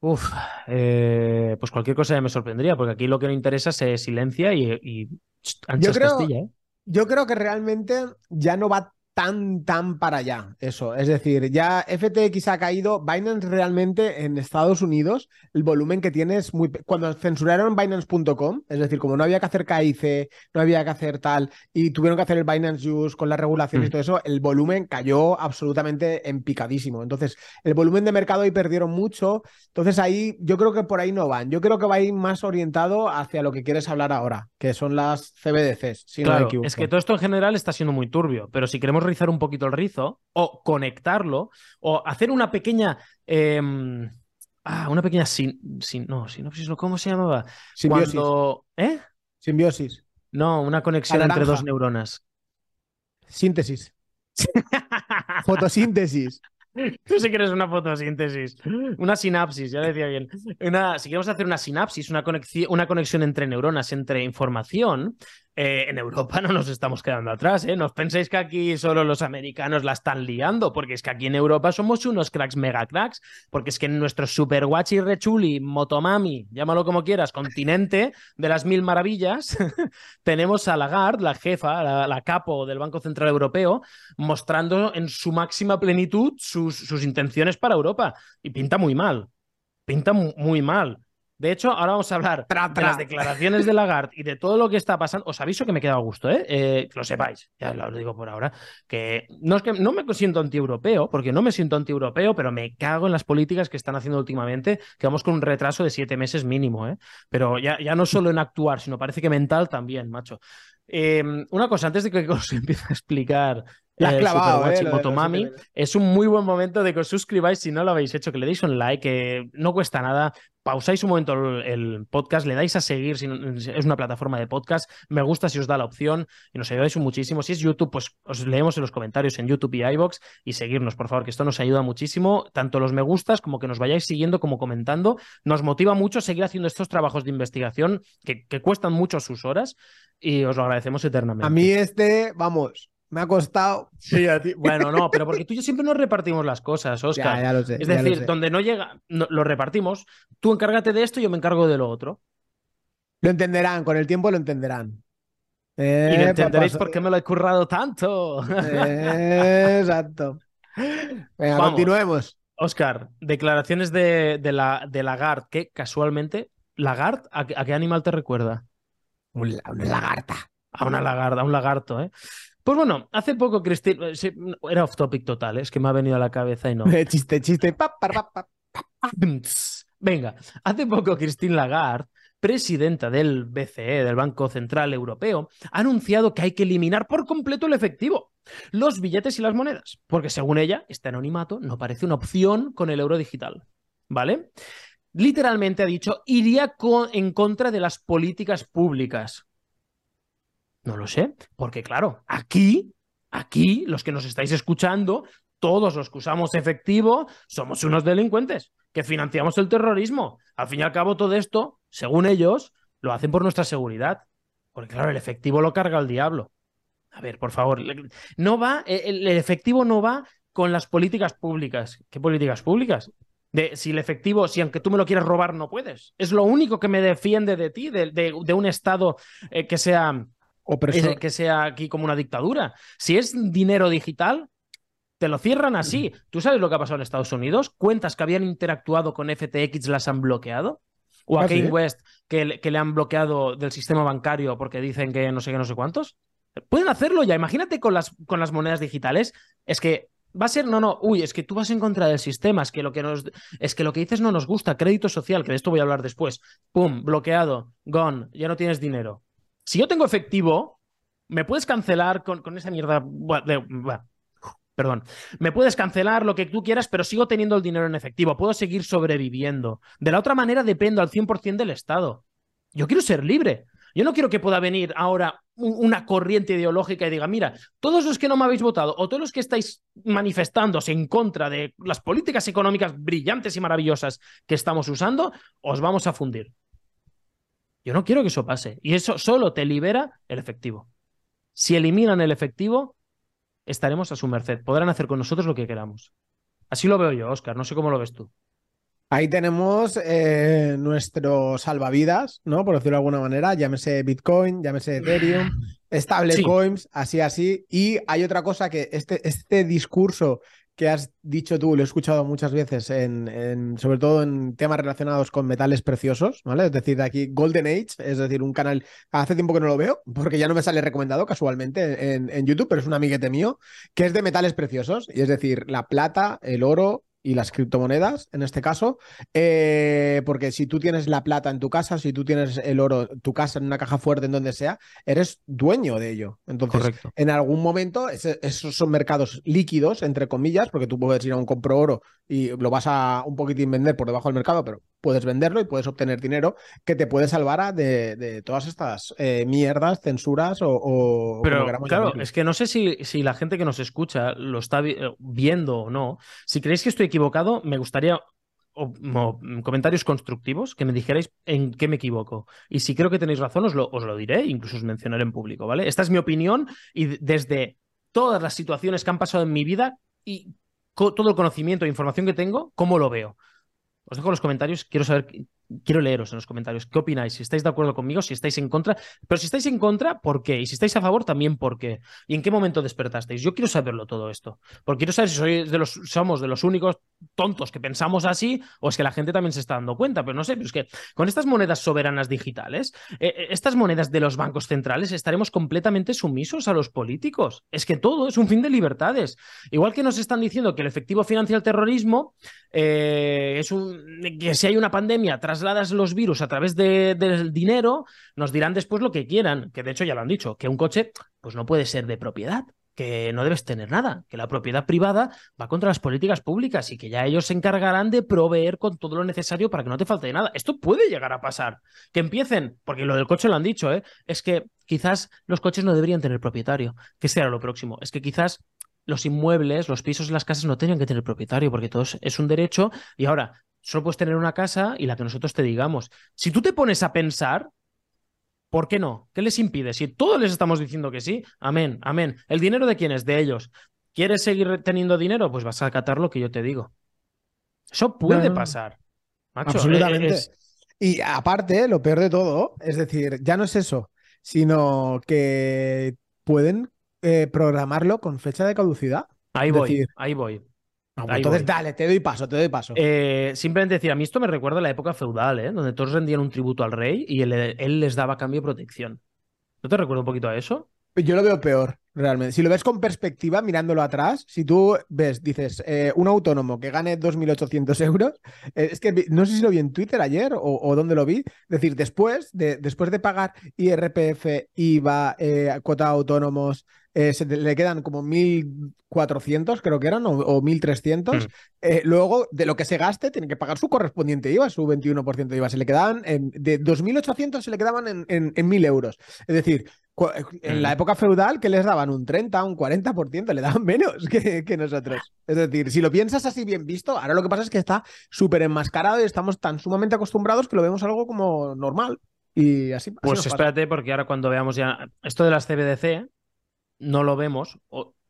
Uf, eh, pues cualquier cosa ya me sorprendería, porque aquí lo que no interesa se silencia y, y Castilla, ¿eh? Yo creo que realmente ya no va tan, tan para allá eso. Es decir, ya FTX ha caído. Binance realmente en Estados Unidos, el volumen que tiene es muy. Cuando censuraron Binance.com, es decir, como no había que hacer KIC, no había que hacer tal, y tuvieron que hacer el Binance Use con la regulación y mm. todo eso, el volumen cayó absolutamente en picadísimo. Entonces, el volumen de mercado ahí perdieron mucho. Entonces, ahí yo creo que por ahí no van. Yo creo que va a ir más orientado hacia lo que quieres hablar ahora, que son las CBDCs. Si claro, es que todo esto en general está siendo muy turbio, pero si queremos rizar un poquito el rizo o conectarlo o hacer una pequeña... Em, ah, una pequeña sin, no, sinopsis, ¿cómo se llamaba? Simbiosis. ¿Eh? Simbiosis. No, una conexión entre dos neuronas. Síntesis. Fotosíntesis. Tú sí que eres una fotosíntesis. Una sinapsis, ya decía bien. Una, si queremos hacer una sinapsis, una conexión, una conexión entre neuronas, entre información, eh, en Europa no nos estamos quedando atrás, ¿eh? No os penséis que aquí solo los americanos la están liando, porque es que aquí en Europa somos unos cracks mega cracks, porque es que en nuestro super guachi rechuli, motomami, llámalo como quieras, continente de las mil maravillas, tenemos a Lagarde, la jefa, la, capo del Banco Central Europeo, mostrando en su máxima plenitud sus, sus intenciones para Europa. Y pinta muy mal, pinta muy mal. De hecho, ahora vamos a hablar de las declaraciones de Lagarde y de todo lo que está pasando. Os aviso que me queda a gusto, ¿eh? ¿eh? que lo sepáis, ya lo digo por ahora. Que no es que no me siento anti-europeo, porque no me siento anti-europeo, pero me cago en las políticas que están haciendo últimamente, que vamos con un retraso de siete meses mínimo, ¿eh? Pero ya, ya no solo en actuar, sino parece que mental también, macho. Eh, una cosa, antes de que os empiece a explicar la eh, clavado, eh, Motomami. Es un muy buen momento de que os suscribáis si no lo habéis hecho, que le deis un like, que no cuesta nada. Pausáis un momento el, podcast, le dais a seguir si es una plataforma de podcast. Me gusta si os da la opción y nos ayudáis muchísimo. Si es YouTube, pues os leemos en los comentarios en YouTube y iBox y seguirnos, por favor, que esto nos ayuda muchísimo. Tanto los me gustas como que nos vayáis siguiendo como comentando. Nos motiva mucho seguir haciendo estos trabajos de investigación que, que cuestan mucho sus horas y os lo agradecemos eternamente. A mí este, vamos, me ha costado. Sí, a ti. Bueno, no, pero porque tú y yo siempre nos repartimos las cosas, Oscar. Ya, lo sé, es decir, donde no llega, lo repartimos. Tú encárgate de esto y yo me encargo de lo otro. Lo entenderán, con el tiempo lo entenderán. y entenderéis por qué me lo he currado tanto. exacto. Venga, continuemos. Oscar, declaraciones de, de, la, de Lagarde, que casualmente, Lagarde, ¿a, qué animal te recuerda? una lagarta. A una lagarta, a un lagarto, ¿eh? Pues bueno, hace poco Cristina. Era off topic total, ¿eh? es que me ha venido a la cabeza y no. chiste, chiste. Venga, hace poco Christine Lagarde, presidenta del BCE, del Banco Central Europeo, ha anunciado que hay que eliminar por completo el efectivo, los billetes y las monedas, porque según ella, este anonimato no parece una opción con el euro digital. ¿Vale? Literalmente ha dicho, iría en contra de las políticas públicas. No lo sé, porque claro, aquí, aquí, los que nos estáis escuchando, todos los que usamos efectivo, somos unos delincuentes que financiamos el terrorismo. Al fin y al cabo, todo esto, según ellos, lo hacen por nuestra seguridad. Porque claro, el efectivo lo carga el diablo. A ver, por favor, no va, el, efectivo no va con las políticas públicas. ¿Qué políticas públicas? De si el efectivo, si aunque tú me lo quieras robar, no puedes. Es lo único que me defiende de ti, de, un Estado eh, que sea o que sea aquí como una dictadura. Si es dinero digital, te lo cierran así. ¿Tú sabes lo que ha pasado en Estados Unidos? Cuentas que habían interactuado con FTX las han bloqueado. O a ¿Ah, Kane West que, que, le han bloqueado del sistema bancario porque dicen que no sé qué, no sé cuántos. Pueden hacerlo ya. Imagínate con las, con las monedas digitales. Es que va a ser, no, no, uy, es que tú vas en contra del sistema, es que lo que nos, es que lo que dices no nos gusta, crédito social, que de esto voy a hablar después. Pum, bloqueado, gone, ya no tienes dinero. Si yo tengo efectivo, me puedes cancelar con, esa mierda perdón, me puedes cancelar lo que tú quieras, pero sigo teniendo el dinero en efectivo, puedo seguir sobreviviendo. De la otra manera dependo al 100% del Estado. Yo quiero ser libre. Yo no quiero que pueda venir ahora una corriente ideológica y diga, mira, todos los que no me habéis votado o todos los que estáis manifestándose en contra de las políticas económicas brillantes y maravillosas que estamos usando, os vamos a fundir. Yo no quiero que eso pase. Y eso solo te libera el efectivo. Si eliminan el efectivo, estaremos a su merced. Podrán hacer con nosotros lo que queramos. Así lo veo yo, Oscar. No sé cómo lo ves tú. Ahí tenemos eh, nuestro salvavidas, ¿no? Por decirlo de alguna manera, llámese Bitcoin, llámese Ethereum, stablecoins, así, así. Y hay otra cosa que este, este discurso que has dicho tú, lo he escuchado muchas veces, en, sobre todo en temas relacionados con metales preciosos, ¿vale? Es decir, aquí Golden Age, es decir, un canal, hace tiempo que no lo veo, porque ya no me sale recomendado casualmente en, en YouTube, pero es un amiguete mío, que es de metales preciosos, y es decir, la plata, el oro, y las criptomonedas, en este caso, eh, porque si tú tienes la plata en tu casa, si tú tienes el oro, tu casa en una caja fuerte, en donde sea, eres dueño de ello. Entonces, en algún momento, esos son mercados líquidos, entre comillas, porque tú puedes ir a un compro oro y lo vas a un poquitín vender por debajo del mercado, pero puedes venderlo y puedes obtener dinero que te puede salvar de, todas estas eh, mierdas, censuras o... pero claro, es que no sé si, si la gente que nos escucha lo está viendo o no. Si creéis que estoy equivocado, me gustaría comentarios constructivos que me dijerais en qué me equivoco. Y si creo que tenéis razón, os lo, os lo diré, incluso os mencionaré en público, ¿vale? Esta es mi opinión y desde todas las situaciones que han pasado en mi vida y todo el conocimiento e información que tengo, ¿cómo lo veo? Os dejo los comentarios, quiero saber quiero leeros en los comentarios qué opináis, si estáis de acuerdo conmigo, si estáis en contra, pero si estáis en contra, ¿por qué? Y si estáis a favor, también por qué. ¿Y en qué momento despertasteis? Yo quiero saberlo todo esto, porque quiero saber si sois de los, somos de los únicos tontos que pensamos así o es que la gente también se está dando cuenta, pero no sé, pero es que con estas monedas soberanas digitales, eh, eh, estas monedas de los bancos centrales, estaremos completamente sumisos a los políticos. Es que todo es un fin de libertades. Igual que nos están diciendo que el efectivo financia el terrorismo, eh, es un, que si hay una pandemia tras trasladas los virus a través del dinero, nos dirán después lo que quieran, que de hecho ya lo han dicho, que un coche pues no puede ser de propiedad, que no debes tener nada, que la propiedad privada va contra las políticas públicas y que ya ellos se encargarán de proveer con todo lo necesario para que no te falte nada. Esto puede llegar a pasar. Que empiecen, porque lo del coche lo han dicho, ¿eh? es que quizás los coches no deberían tener propietario. ¿Qué será lo próximo? Es que quizás los inmuebles, los pisos y las casas no tenían que tener propietario, porque todo es un derecho. Y ahora, solo puedes tener una casa y la que nosotros te digamos. Si tú te pones a pensar, ¿por qué no? ¿Qué les impide? Si todos les estamos diciendo que sí, amén, amén. ¿El dinero de quién es? De ellos. ¿Quieres seguir teniendo dinero? Pues vas a acatar lo que yo te digo. Eso puede pasar. absolutamente. Y aparte, lo peor de todo, es decir, ya no es eso, sino que pueden eh, programarlo con fecha de caducidad. Ahí voy, ahí voy. Pues entonces, dale, te doy paso, te doy paso. Eh, simplemente decir, a mí esto me recuerda a la época feudal, ¿eh? donde todos rendían un tributo al rey y él, les daba cambio de protección. ¿No te recuerda un poquito a eso? Yo lo veo peor, realmente. Si lo ves con perspectiva, mirándolo atrás, si tú ves, dices, eh, un autónomo que gane 2.800 euros, es que no sé si lo vi en Twitter ayer o, o dónde lo vi, es decir, después de, después de pagar IRPF, IVA, cuota de autónomos, eh, se le quedan como 1.400, creo que eran, o, 1.300. Mm. Eh, luego, de lo que se gaste, tiene que pagar su correspondiente IVA, su 21% de IVA. Se le quedaban, en, de 2.800 se le quedaban en, en, 1.000 euros. Es decir, en la mm. época feudal, que les daban un 30, un 40%, le daban menos que, que, nosotros. Es decir, si lo piensas así bien visto, ahora lo que pasa es que está súper enmascarado y estamos tan sumamente acostumbrados que lo vemos algo como normal. Y así. pues espérate, porque ahora cuando veamos ya esto de las CBDC, no lo vemos.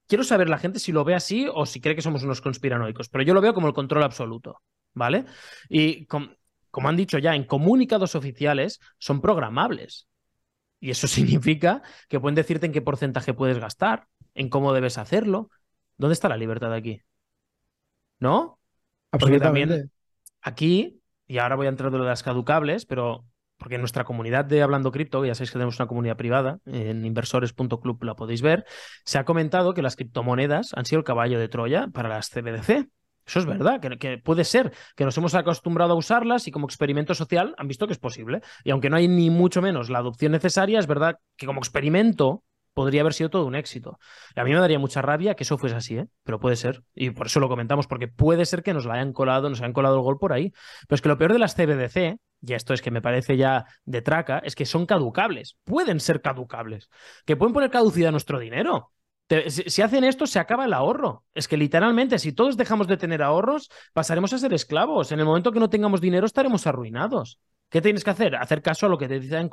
quiero saber la gente si lo ve así o si cree que somos unos conspiranoicos, pero yo lo veo como el control absoluto, ¿vale? Y como han dicho ya, en comunicados oficiales son programables. Y eso significa que pueden decirte en qué porcentaje puedes gastar, en cómo debes hacerlo. ¿Dónde está la libertad aquí? ¿No? Porque también aquí, y ahora voy a entrar de lo de las caducables, pero porque en nuestra comunidad de Hablando Cripto, ya sabéis que tenemos una comunidad privada, en inversores.club la podéis ver, se ha comentado que las criptomonedas han sido el caballo de Troya para las CBDC. Eso es verdad, que, puede ser que nos hemos acostumbrado a usarlas y como experimento social han visto que es posible. Y aunque no hay ni mucho menos la adopción necesaria, es verdad que como experimento podría haber sido todo un éxito. A mí me daría mucha rabia que eso fuese así, ¿eh? pero puede ser. Y por eso lo comentamos, porque puede ser que nos la hayan colado, nos hayan colado el gol por ahí. Pero es que lo peor de las CBDC y esto es que me parece ya de traca, es que son caducables, pueden ser caducables, que pueden poner caducidad a nuestro dinero. si, hacen esto, se acaba el ahorro. Es que literalmente, si todos dejamos de tener ahorros, pasaremos a ser esclavos. En el momento que no tengamos dinero, estaremos arruinados. ¿Qué tienes que hacer? Hacer caso a lo que te dicen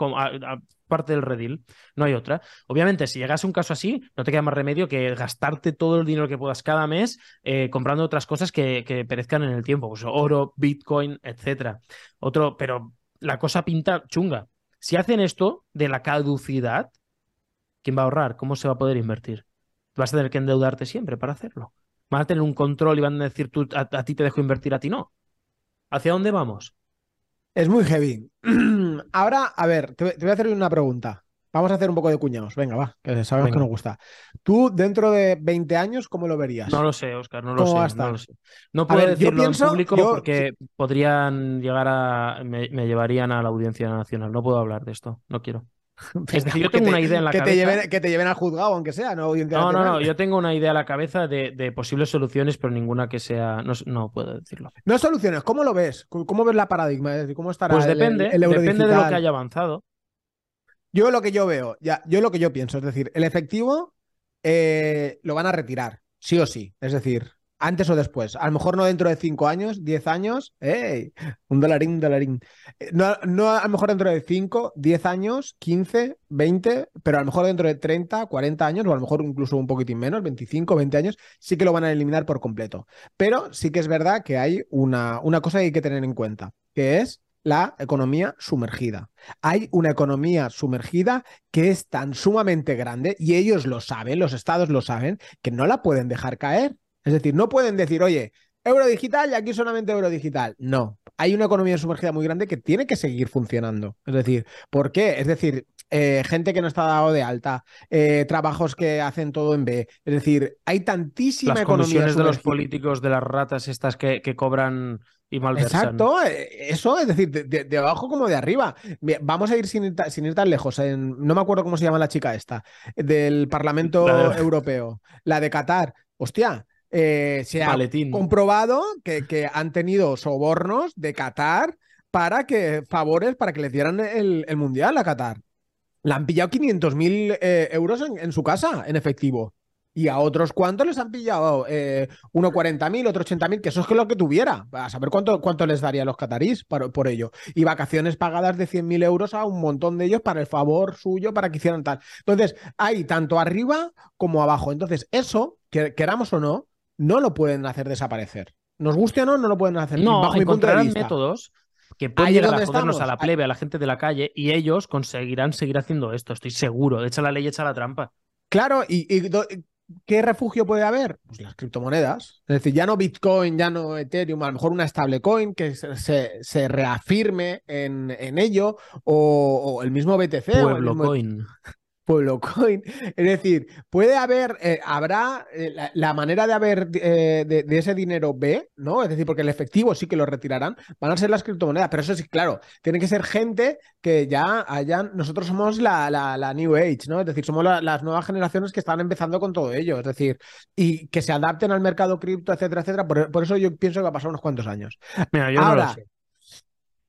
parte del redil. No hay otra. Obviamente, si llegas a un caso así, no te queda más remedio que gastarte todo el dinero que puedas cada mes eh, comprando otras cosas que, perezcan en el tiempo. Pues oro, Bitcoin, etcétera. Otro, pero la cosa pinta chunga. Si hacen esto de la caducidad, ¿quién va a ahorrar? ¿Cómo se va a poder invertir? Vas a tener que endeudarte siempre para hacerlo. Van a tener un control y van a decir, tú, a ti te dejo invertir, a ti no. ¿Hacia dónde vamos? Es muy heavy. Ahora, a ver, te, voy a hacer una pregunta. Vamos a hacer un poco de cuñados. Venga, va, que sabemos que nos gusta. Tú, dentro de 20 años, ¿cómo lo verías? No lo sé, Oscar, no lo, sé, no lo sé. No puedo decirlo en público porque podrían llegar a. me, llevarían a la audiencia nacional. No puedo hablar de esto. No quiero. Es decir, yo tengo una idea en la cabeza. Te lleven, que te lleven al juzgado, aunque sea, ¿no? No, no, no. Yo tengo una idea en la cabeza de, posibles soluciones, pero ninguna que sea. No, puedo decirlo. No soluciones, ¿cómo lo ves? ¿Cómo ves la paradigma? ¿Cómo estará Pues depende, depende de lo que haya avanzado. Yo lo que yo veo, ya, yo lo que yo pienso, es decir, el efectivo eh, lo van a retirar, sí o sí. Es decir, antes o después. A lo mejor no dentro de 5 años, 10 años, ¡ey! Un dolarín, un dolarín. Eh, no, no a lo mejor dentro de 5, 10 años, 15, 20, pero a lo mejor dentro de 30, 40 años, o a lo mejor incluso un poquitín menos, 25, 20 años, sí que lo van a eliminar por completo. Pero sí que es verdad que hay una, una cosa que hay que tener en cuenta, que es la economía sumergida. Hay una economía sumergida que es tan sumamente grande, y ellos lo saben, los estados lo saben, que no la pueden dejar caer. Es decir, no pueden decir, oye, euro digital y aquí solamente euro digital. No, hay una economía sumergida muy grande que tiene que seguir funcionando. Es decir, ¿por qué? Es decir, eh, gente que no está dado de alta, eh, trabajos que hacen todo en B. Es decir, hay tantísima Las economía. de los políticos, de las ratas estas que, que cobran y malversan. Exacto, eh, eso, es decir, de, abajo como de arriba. Vamos a ir sin ir, sin ir tan lejos. no me acuerdo cómo se llama la chica esta, del Parlamento Europeo, la de Qatar. Hostia, eh, se ha comprobado que, han tenido sobornos de Qatar para que favores para que les dieran el, mundial a Qatar. Le han pillado 500 mil eh, euros en, su casa en efectivo. Y a otros cuantos les han pillado eh, uno 40 mil, otro 80 mil, que eso es lo que tuviera. A saber cuánto, cuánto les daría a los catarís por, por ello. Y vacaciones pagadas de 100 mil euros a un montón de ellos para el favor suyo, para que hicieran tal. Entonces, hay tanto arriba como abajo. Entonces, eso, que, queramos o no, no lo pueden hacer desaparecer. Nos guste o no, no lo pueden hacer. No, bajo encontrarán métodos que pueden llegar a jodernos a la plebe, a la gente de la calle, y ellos conseguirán seguir haciendo esto, estoy seguro. Echa la ley, echa la trampa. Claro, y, ¿qué refugio puede haber? Pues las criptomonedas. Es decir, ya no Bitcoin, ya no Ethereum, a lo mejor una stablecoin que se, se, reafirme en, en ello, o, el mismo BTC. Pueblo o Coin. Pueblo Coin. Es decir, puede haber, eh, habrá eh, la, manera de haber eh, de, ese dinero B, ¿no? Es decir, porque el efectivo sí que lo retirarán, van a ser las criptomonedas, pero eso sí, claro, tiene que ser gente que ya hayan, nosotros somos la, la, New Age, ¿no? Es decir, somos las nuevas generaciones que están empezando con todo ello, es decir, y que se adapten al mercado cripto, etcétera, etcétera. Por, eso yo pienso que va a pasar unos cuantos años. Mira, yo Ahora, no lo sé.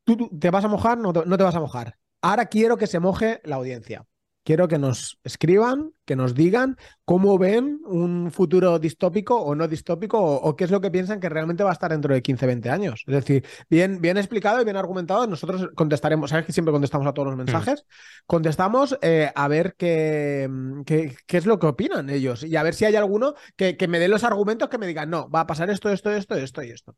¿tú, te vas a mojar? No no te vas a mojar. Ahora quiero que se moje la audiencia quiero que nos escriban, que nos digan cómo ven un futuro distópico o no distópico o, qué es lo que piensan que realmente va a estar dentro de 15, 20 años. Es decir, bien, bien explicado y bien argumentado, nosotros contestaremos, sabes que siempre contestamos a todos los mm. mensajes, contestamos eh, a ver qué, qué, es lo que opinan ellos y a ver si hay alguno que, que me dé los argumentos que me digan, no, va a pasar esto, esto, esto, esto y esto.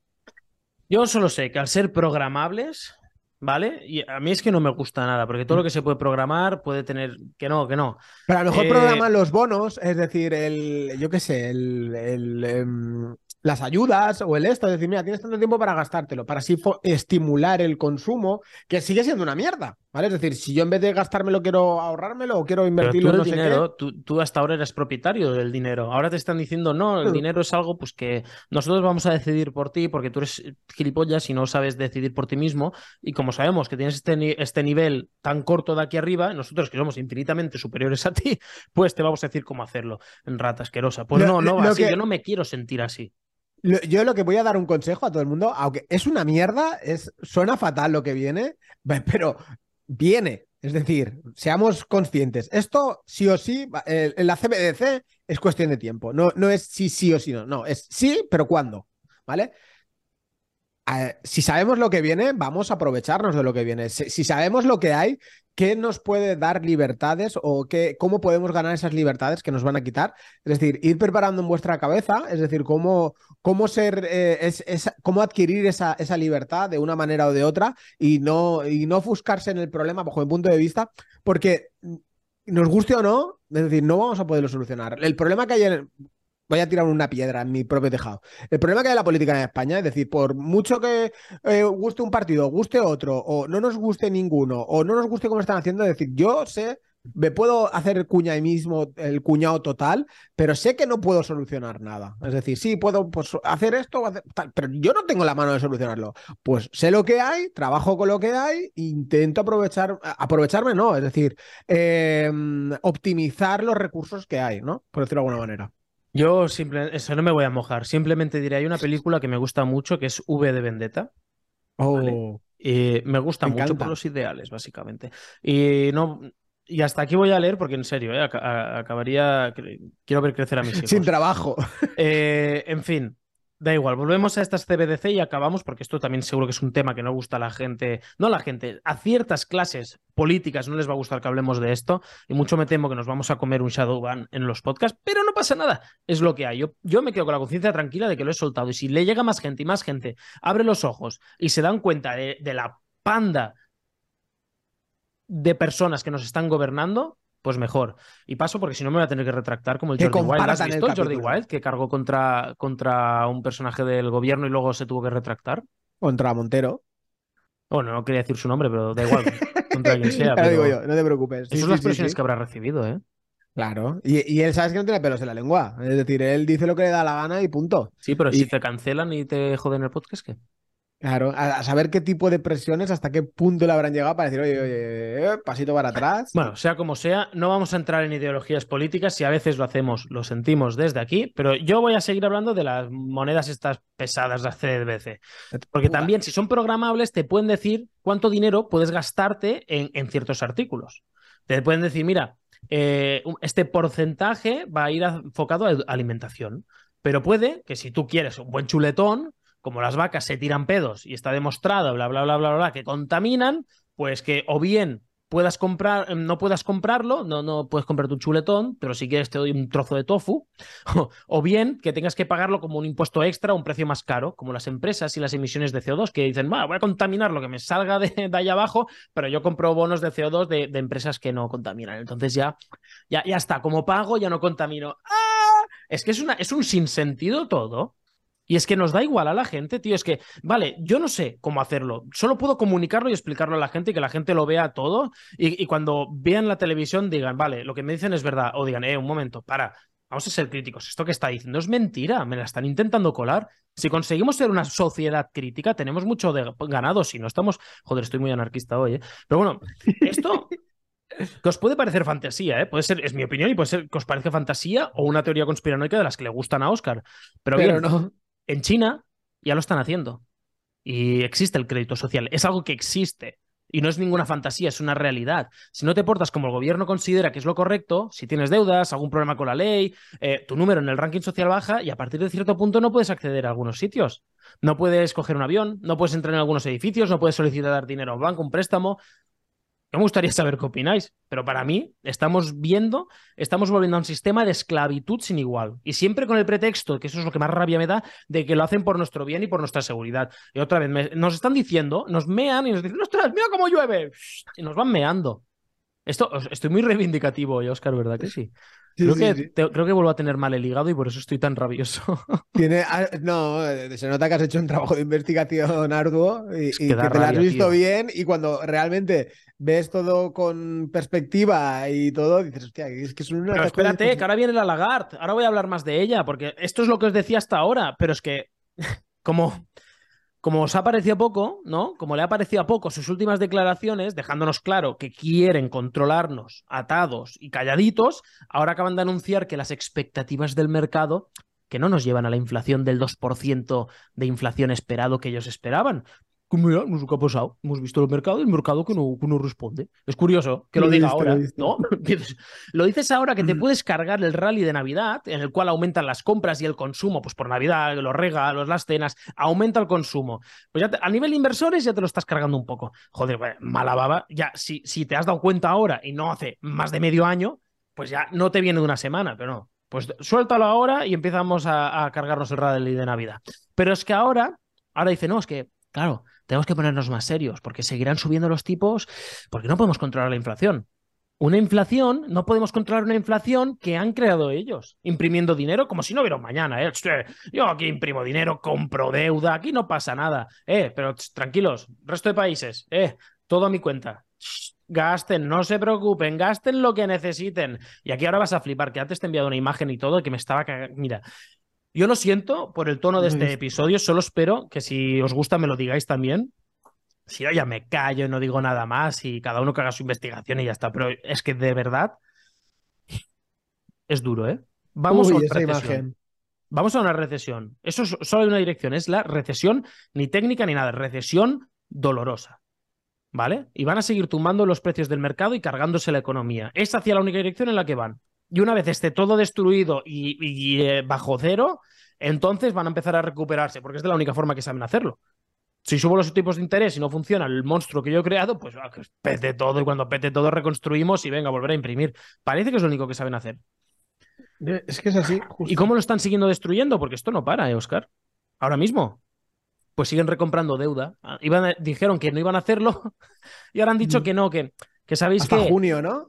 Yo solo sé que al ser programables, ¿Vale? Y a mí es que no me gusta nada, porque todo lo que se puede programar puede tener. Que no, que no. Pero a lo mejor eh, programan los bonos, es decir, el. Yo qué sé, el. el em, las ayudas o el esto, es decir, mira, tienes tanto tiempo para gastártelo, para así estimular el consumo, que sigue siendo una mierda, ¿vale? Es decir, si yo en vez de gastármelo quiero ahorrármelo o quiero invertirlo en dinero, Tú, hasta ahora eres propietario del dinero, ahora te están diciendo, no, el dinero es algo pues que nosotros vamos a decidir por ti porque tú eres gilipollas y no sabes decidir por ti mismo y como sabemos que tienes este, este nivel tan corto de aquí arriba, nosotros que somos infinitamente superiores a ti, pues te vamos a decir cómo hacerlo en rata asquerosa. Pues no, no, así, yo no me quiero sentir así. Yo lo que voy a dar un consejo a todo el mundo, aunque es una mierda, es, suena fatal lo que viene, pero viene. Es decir, seamos conscientes. Esto sí o sí, en la CBDC es cuestión de tiempo. No, no es sí, sí o sí, no. No, es sí, pero ¿cuándo? ¿Vale? Si sabemos lo que viene, vamos a aprovecharnos de lo que viene. Si, sabemos lo que hay, ¿qué nos puede dar libertades o qué, cómo podemos ganar esas libertades que nos van a quitar? Es decir, ir preparando en vuestra cabeza, es decir, cómo, cómo ser, eh, cómo adquirir esa, esa, libertad de una manera o de otra y no, y no ofuscarse en el problema bajo mi punto de vista, porque nos guste o no, es decir, no vamos a poderlo solucionar. El problema que hay en, voy a tirar una piedra en mi propio tejado. El problema que hay en la política en España es decir, por mucho que eh, guste un partido, guste otro, o no nos guste ninguno, o no nos guste cómo están haciendo, es decir, yo sé, me puedo hacer el mismo, el cuñado total, pero sé que no puedo solucionar nada. Es decir, sí, puedo pues, hacer esto, pero yo no tengo la mano de solucionarlo. Pues sé lo que hay, trabajo con lo que hay, intento aprovechar, aprovecharme, no, es decir, em, optimizar los recursos que hay, ¿no? Por decirlo de alguna manera. Yo simplemente, eso no me voy a mojar. Simplemente diré, hay una película que me gusta mucho que es V de Vendetta. Oh. Y me gusta mucho por los ideales, básicamente. Y no. Y hasta aquí voy a leer porque en serio, ¿eh? acabaría. Quiero ver crecer a mis hijos. Sin trabajo. Eh, en fin, Da igual, volvemos a estas CBDC y acabamos, porque esto también seguro que es un tema que no gusta a la gente, no a la gente, a ciertas clases políticas no les va a gustar que hablemos de esto, y mucho me temo que nos vamos a comer un shadow ban en los podcasts, pero no pasa nada, es lo que hay. Yo, yo me quedo con la conciencia tranquila de que lo he soltado, y si le llega más gente y más gente abre los ojos y se dan cuenta de, de la panda de personas que nos están gobernando, pues mejor. Y paso porque si no me voy a tener que retractar como el Jordi Wild. ¿Has visto el Jordi Wild que cargó contra, contra un personaje del gobierno y luego se tuvo que retractar? Contra Montero. Bueno, no quería decir su nombre, pero da igual. contra quien sea. Pero... digo yo, no te preocupes. Esas son las presiones que habrá recibido, ¿eh? Claro, y, él sabes que no tiene pelos en la lengua. Es decir, él dice lo que le da la gana y punto. Sí, pero si te cancelan y te joden el podcast, ¿qué? Claro, a, saber qué tipo de presiones, hasta qué punto le habrán llegado para decir, oye, oye, pasito para atrás. Bueno, sea como sea, no vamos a entrar en ideologías políticas, si a veces lo hacemos, lo sentimos desde aquí, pero yo voy a seguir hablando de las monedas estas pesadas, las CDBC. Porque también, si son programables, te pueden decir cuánto dinero puedes gastarte en, ciertos artículos. Te pueden decir, mira, eh, este porcentaje va a ir enfocado a alimentación. Pero puede que si tú quieres un buen chuletón, como las vacas se tiran pedos y está demostrado, bla, bla, bla, bla, bla, que contaminan, pues que o bien puedas comprar, no puedas comprarlo, no, no puedes comprar tu chuletón, pero si quieres te doy un trozo de tofu, o, bien que tengas que pagarlo como un impuesto extra, un precio más caro, como las empresas y las emisiones de CO2, que dicen, voy a contaminar lo que me salga de, ahí abajo, pero yo compro bonos de CO2 de, de, empresas que no contaminan. Entonces ya, ya, ya está, como pago ya no contamino. ¡Ah! Es que es, una, es un sinsentido todo. Y es que nos da igual a la gente, tío. Es que, vale, yo no sé cómo hacerlo. Solo puedo comunicarlo y explicarlo a la gente y que la gente lo vea todo. Y, cuando vean la televisión digan, vale, lo que me dicen es verdad. O digan, eh, un momento, para, vamos a ser críticos. Esto que está diciendo es mentira. Me la están intentando colar. Si conseguimos ser una sociedad crítica, tenemos mucho de ganado. Si no estamos. Joder, estoy muy anarquista hoy, ¿eh? Pero bueno, esto. que os puede parecer fantasía, ¿eh? Puede ser, es mi opinión, y puede ser que os parezca fantasía o una teoría conspiranoica de las que le gustan a Oscar. Pero, Pero no. En China ya lo están haciendo. Y existe el crédito social. Es algo que existe. Y no es ninguna fantasía, es una realidad. Si no te portas como el gobierno considera que es lo correcto, si tienes deudas, algún problema con la ley, eh, tu número en el ranking social baja y a partir de cierto punto no puedes acceder a algunos sitios. No puedes coger un avión, no puedes entrar en algunos edificios, no puedes solicitar dinero a un banco, un préstamo. Me gustaría saber qué opináis, pero para mí estamos viendo, estamos volviendo a un sistema de esclavitud sin igual. Y siempre con el pretexto, que eso es lo que más rabia me da, de que lo hacen por nuestro bien y por nuestra seguridad. Y otra vez, nos están diciendo, nos mean y nos dicen, ostras, mira cómo llueve. Y nos van meando. Esto, estoy muy reivindicativo hoy, Oscar, ¿verdad que sí? Creo, que, creo que vuelvo a tener mal el hígado y por eso estoy tan rabioso. Tiene, no, se nota que has hecho un trabajo de investigación arduo y, que, te lo has visto bien y cuando realmente ves todo con perspectiva y todo, dices, hostia, es que es una... Pero espérate, que ahora viene la Lagarde, ahora voy a hablar más de ella, porque esto es lo que os decía hasta ahora, pero es que como como os ha parecido poco, ¿no? Como le ha parecido a poco sus últimas declaraciones, dejándonos claro que quieren controlarnos atados y calladitos, ahora acaban de anunciar que las expectativas del mercado, que no nos llevan a la inflación del 2% de inflación esperado que ellos esperaban, mira, no sé qué ha pasado. Hemos visto el mercado y el mercado que no, que no responde. Es curioso que lo, diga ahora, ¿no? lo dices ahora que te mm. puedes cargar el rally de Navidad, en el cual aumentan las compras y el consumo, pues por Navidad, los regalos, las cenas, aumenta el consumo. Pues ya a nivel inversores ya te lo estás cargando un poco. Joder, mala baba. Ya, si, si te has dado cuenta ahora y no hace más de medio año, pues ya no te viene de una semana, pero no. Pues suéltalo ahora y empezamos a, a cargarnos el rally de Navidad. Pero es que ahora, ahora dice, no, es que, claro, tenemos que ponernos más serios, porque seguirán subiendo los tipos, porque no podemos controlar la inflación. Una inflación, no podemos controlar una inflación que han creado ellos, imprimiendo dinero como si no hubiera un mañana. ¿eh? Yo aquí imprimo dinero, compro deuda, aquí no pasa nada. Eh, pero tranquilos, resto de países, eh, todo a mi cuenta. gasten, no se preocupen, gasten lo que necesiten. Y aquí ahora vas a flipar, que antes te he enviado una imagen y todo que me estaba cagando. Mira, yo lo siento por el tono de este episodio, solo espero que si os gusta me lo digáis también. Si no, ya me callo y no digo nada más y cada uno que haga su investigación y ya está. Pero es que de verdad es duro, ¿eh? Vamos a una recesión. Vamos a una recesión. Eso solo hay una dirección, es la recesión, ni técnica ni nada, recesión dolorosa. ¿Vale? Y van a seguir tumbando los precios del mercado y cargándose la economía. Es hacia la única dirección en la que van. Y una vez esté todo destruido y, eh, bajo cero, entonces van a empezar a recuperarse, porque es de la única forma que saben hacerlo. Si subo los tipos de interés y no funciona el monstruo que yo he creado, pues ah, pete todo y cuando pete todo reconstruimos y venga, a volver a imprimir. Parece que es lo único que saben hacer. Es que es así. ¿Y cómo lo están siguiendo destruyendo? Porque esto no para, ¿eh, Oscar? Ahora mismo. Pues siguen recomprando deuda. Ah, iban, dijeron que no iban a hacerlo y ahora han dicho que no, que que sabéis hasta que. junio, ¿no?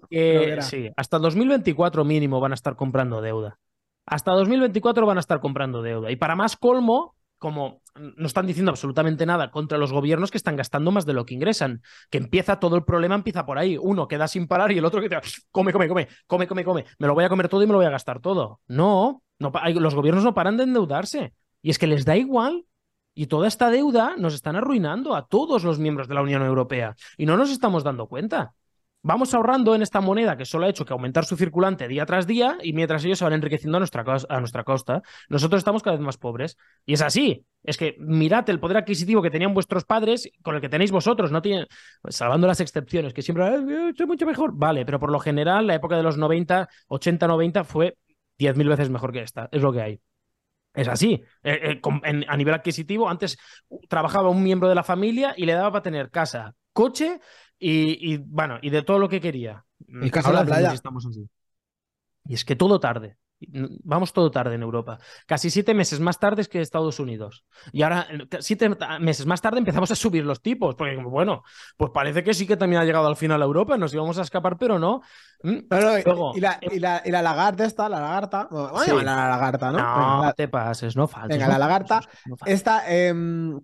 sí, hasta el 2024 mínimo van a estar comprando deuda. Hasta 2024 van a estar comprando deuda. Y para más colmo, como no están diciendo absolutamente nada contra los gobiernos que están gastando más de lo que ingresan, que empieza todo el problema, empieza por ahí. Uno queda sin parar y el otro que te come, come, come, come, come, come, me lo voy a comer todo y me lo voy a gastar todo. No, no los gobiernos no paran de endeudarse. Y es que les da igual. Y toda esta deuda nos están arruinando a todos los miembros de la Unión Europea. Y no nos estamos dando cuenta. Vamos ahorrando en esta moneda que solo ha hecho que aumentar su circulante día tras día y mientras ellos se van enriqueciendo a nuestra, a nuestra costa, nosotros estamos cada vez más pobres. Y es así. Es que mirad el poder adquisitivo que tenían vuestros padres con el que tenéis vosotros. No tienen, salvando las excepciones, que siempre es mucho mejor. Vale, pero por lo general la época de los 90, 80, 90 fue 10.000 veces mejor que esta. Es lo que hay. Es así. Eh, eh, a nivel adquisitivo, antes trabajaba un miembro de la familia y le daba para tener casa, coche y, bueno, y de todo lo que quería. Y casa la playa. Estamos así. Y es que todo tarde. Vamos todo tarde en Europa. Casi siete meses más tarde que Estados Unidos. Y ahora, siete meses más tarde empezamos a subir los tipos. Porque, bueno, pues parece que sí que también ha llegado al final a Europa. Nos íbamos a escapar, pero no. Mm, y, la, y, la, y, la, lagarta esta, la lagarta. la lagarta, ¿no? No, te pases, no falta. Venga, la lagarta. esta, em,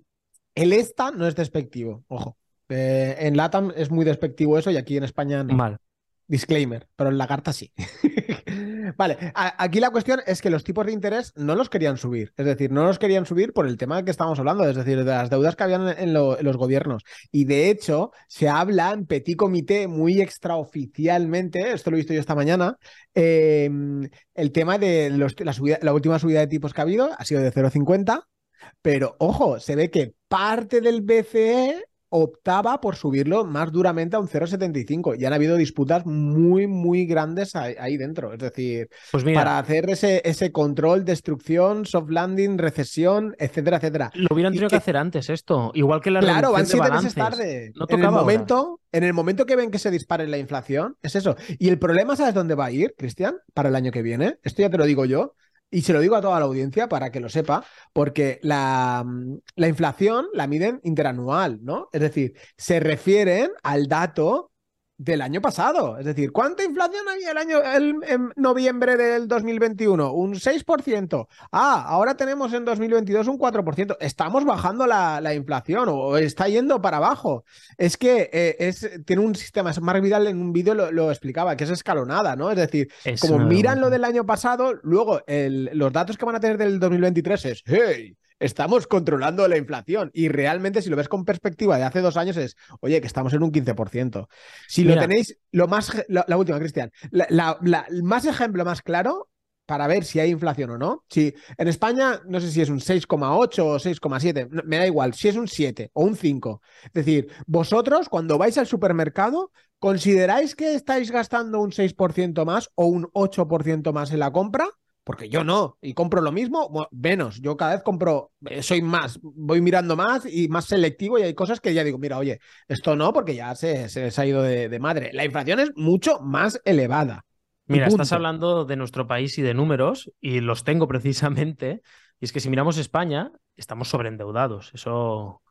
el esta no es despectivo, ojo. Eh, en LATAM es muy despectivo eso y aquí en España no. Mal. Disclaimer, pero en Lagarta sí. vale, aquí la cuestión es que los tipos de interés no los querían subir. Es decir, no los querían subir por el tema que estamos hablando, es decir, de las deudas que habían en, los gobiernos. Y de hecho, se habla en petit comité muy extraoficialmente, esto lo he visto yo esta mañana, em, el tema de la, la última subida de tipos que ha habido ha sido de 0,50. Pero ojo, se ve que parte del BCE optaba por subirlo más duramente a un 0,75 y han habido disputas muy, muy grandes ahí, dentro. Es decir, pues para hacer ese, ese control, destrucción, soft landing, recesión, etcétera, etcétera. Lo hubieran tenido que hacer antes esto, igual que la Claro, van siete meses tarde. en, el momento, en el momento que ven que se dispare la inflación, es eso. Y el problema, ¿sabes dónde va a ir, Cristian? Para el año que viene. Esto ya te lo digo yo. Y se lo digo a toda la audiencia para que lo sepa, porque la, la, inflación la miden interanual, ¿no? Es decir, se refieren al dato del año pasado. Es decir, ¿cuánta inflación había el año en noviembre del 2021? Un 6%. Ah, ahora tenemos en 2022 un 4%. Estamos bajando la, inflación o está yendo para abajo. Es que eh, es, tiene un sistema, Mark Vidal en un vídeo lo, explicaba, que es escalonada, ¿no? Es decir, como miran lo del año pasado, luego los datos que van a tener del 2023 es, hey, estamos controlando la inflación. Y realmente, si lo ves con perspectiva de hace dos años, es, oye, que estamos en un 15%. Si lo tenéis, lo más, la, última, Cristian, la, más ejemplo más claro para ver si hay inflación o no. Si en España, no sé si es un 6,8 o 6,7, me da igual, si es un 7 o un 5. Es decir, vosotros cuando vais al supermercado, ¿consideráis que estáis gastando un 6% más o un 8% más en la compra? Porque yo no, y compro lo mismo, menos. Yo cada vez compro, eh, soy más, voy mirando más y más selectivo y hay cosas que ya digo, mira, oye, esto no, porque ya se, se, ha ido de, madre. La inflación es mucho más elevada. Mira, estás hablando de nuestro país y de números, y los tengo precisamente. Y es que si miramos España, estamos sobreendeudados. Eso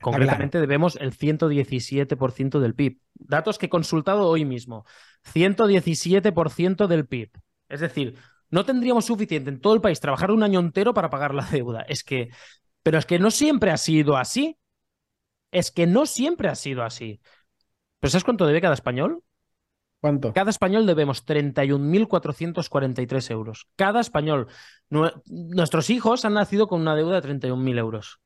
concretamente debemos el 117% del PIB. Datos que he consultado hoy mismo. 117% del PIB. Es decir, no tendríamos suficiente en todo el país trabajar un año entero para pagar la deuda. Es que, pero es que no siempre ha sido así. Es que no siempre ha sido así. ¿Pero sabes cuánto debe cada español? ¿Cuánto? Cada español debemos 31.443 euros. Cada español. Nuestros hijos han nacido con una deuda de 31.000 euros.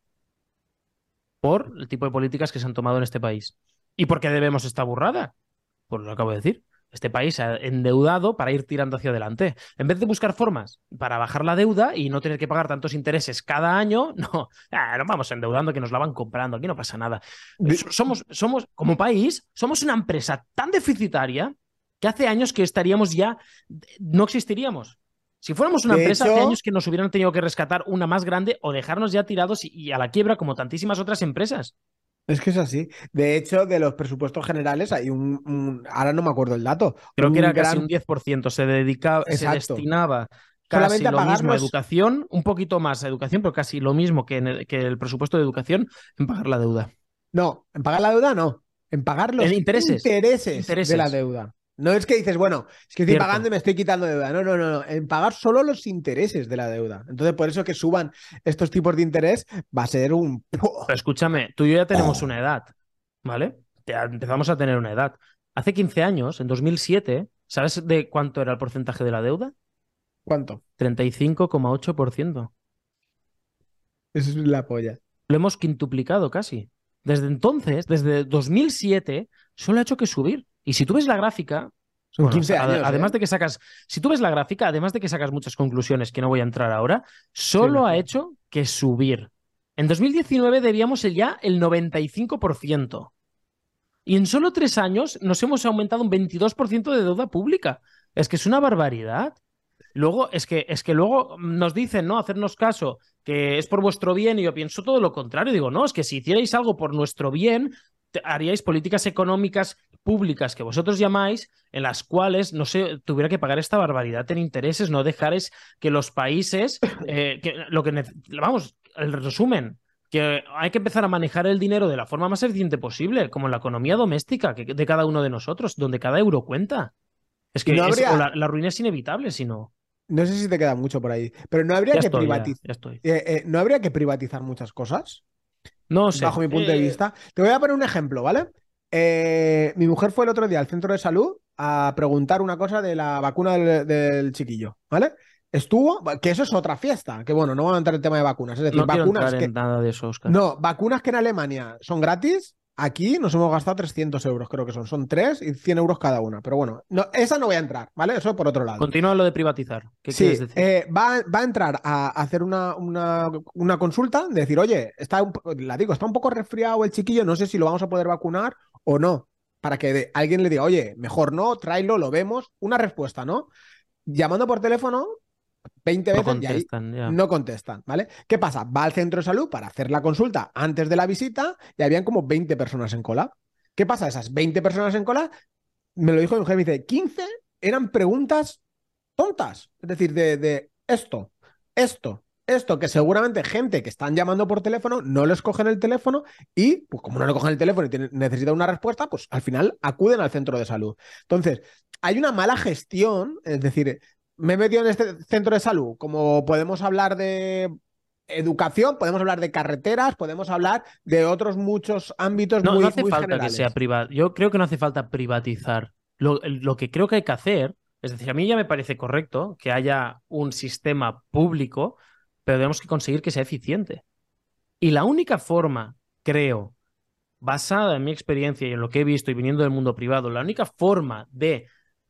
Por el tipo de políticas que se han tomado en este país. ¿Y por qué debemos esta burrada? Pues lo acabo de decir este país endeudado para ir tirando hacia adelante. En vez de buscar formas para bajar la deuda y no tener que pagar tantos intereses cada año, no, ah, nos vamos endeudando que nos la van comprando, aquí no pasa nada. Somos, somos, como país, somos una empresa tan deficitaria que hace años que estaríamos ya, no existiríamos. Si fuéramos una empresa, hace años que nos hubieran tenido que rescatar una más grande o dejarnos ya tirados y a la quiebra como tantísimas otras empresas. Es que es así. De hecho, de los presupuestos generales hay un, ahora no me acuerdo el dato. Creo que era casi un 10%, se dedicaba, se destinaba casi lo mismo a educación, un poquito más a educación, pero casi lo mismo que, el, que el presupuesto de educación en pagar la deuda. No, en pagar la deuda no, en pagar los intereses de la deuda. No es que dices, bueno, es que estoy pagando y me estoy quitando deuda. No, no, no, no. En pagar solo los intereses de la deuda. Entonces, por eso que suban estos tipos de interés va a ser un. Pero escúchame, tú y yo ya tenemos una edad, ¿vale? empezamos a tener una edad. Hace 15 años, en 2007, ¿sabes de cuánto era el porcentaje de la deuda? ¿Cuánto? 35,8%. Eso es la polla. Lo hemos quintuplicado casi. Desde entonces, desde 2007, solo ha hecho que subir. Y si tú ves la gráfica, Son 15 años, además ¿eh? de que sacas, si tú ves la gráfica, además de que sacas muchas conclusiones que no voy a entrar ahora, solo ha hecho que subir. En 2019 debíamos ya el 95%. Y en solo tres años nos hemos aumentado un 22% de deuda pública. Es que es una barbaridad. Luego, es que, es que luego nos dicen, ¿no? Hacernos caso, que es por vuestro bien, y yo pienso todo lo contrario. Digo, no, es que si hicierais algo por nuestro bien, haríais políticas económicas públicas que vosotros llamáis, en las cuales no se tuviera que pagar esta barbaridad en intereses, no dejaréis que los países, eh, que, lo que vamos, el resumen, que hay que empezar a manejar el dinero de la forma más eficiente posible, como en la economía doméstica que, de cada uno de nosotros, donde cada euro cuenta. Es que la, ruina es inevitable si no. No sé si te queda mucho por ahí, pero no habría que privatizar. Eh, eh, no habría que privatizar muchas cosas. No sé. Bajo mi punto de vista. Te voy a poner un ejemplo, ¿vale? Eh, mi mujer fue el otro día al centro de salud a preguntar una cosa de la vacuna del, chiquillo, ¿vale? Estuvo, que eso es otra fiesta, que bueno, no vamos a entrar en el tema de vacunas, es decir, vacunas que, nada de eso, No, vacunas que en Alemania son gratis, aquí nos hemos gastado 300 euros, creo que son, son 3 y 100 euros cada una, pero bueno, no, esa no voy a entrar, ¿vale? Eso por otro lado. Continúa lo de privatizar, ¿qué sí, decir? Eh, va, a entrar a hacer una, una, una consulta, de decir, oye, está la digo, está un poco resfriado el chiquillo, no sé si lo vamos a poder vacunar o no, para que alguien le diga, oye, mejor no, tráelo, lo vemos, una respuesta, ¿no? Llamando por teléfono 20 veces y no contestan, ¿vale? ¿Qué pasa? Va al centro de salud para hacer la consulta antes de la visita y habían como 20 personas en cola. ¿Qué pasa? Esas 20 personas en cola, me lo dijo mi mujer, me dice, 15 eran preguntas tontas, es decir, de, de esto, esto, esto que seguramente gente que están llamando por teléfono no les cogen el teléfono y, pues como no le cogen el teléfono y necesitan una respuesta, pues al final acuden al centro de salud. Entonces, hay una mala gestión, es decir, me he metido en este centro de salud, como podemos hablar de educación, podemos hablar de carreteras, podemos hablar de otros muchos ámbitos no, muy, no hace falta que sea privado. Yo creo que no hace falta privatizar. Lo, lo que creo que hay que hacer, es decir, a mí ya me parece correcto que haya un sistema público pero tenemos que conseguir que sea eficiente. Y la única forma, creo, basada en mi experiencia y en lo que he visto y viniendo del mundo privado, la única forma de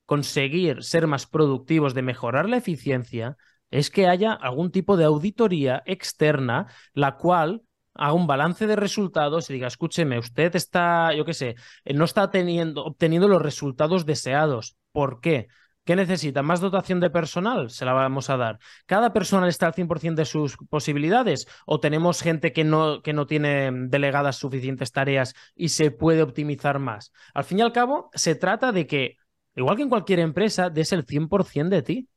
conseguir ser más productivos, de mejorar la eficiencia, es que haya algún tipo de auditoría externa, la cual haga un balance de resultados y diga, escúcheme, usted está, yo qué sé, eh, no está teniendo, obteniendo los resultados deseados. ¿Por qué? ¿Qué necesita? ¿Más dotación de personal? Se la vamos a dar. ¿Cada personal está al 100% de sus posibilidades? ¿O tenemos gente que no, que no tiene delegadas suficientes tareas y se puede optimizar más? Al fin y al cabo, se trata de que, igual que en cualquier empresa, des el 100% de ti.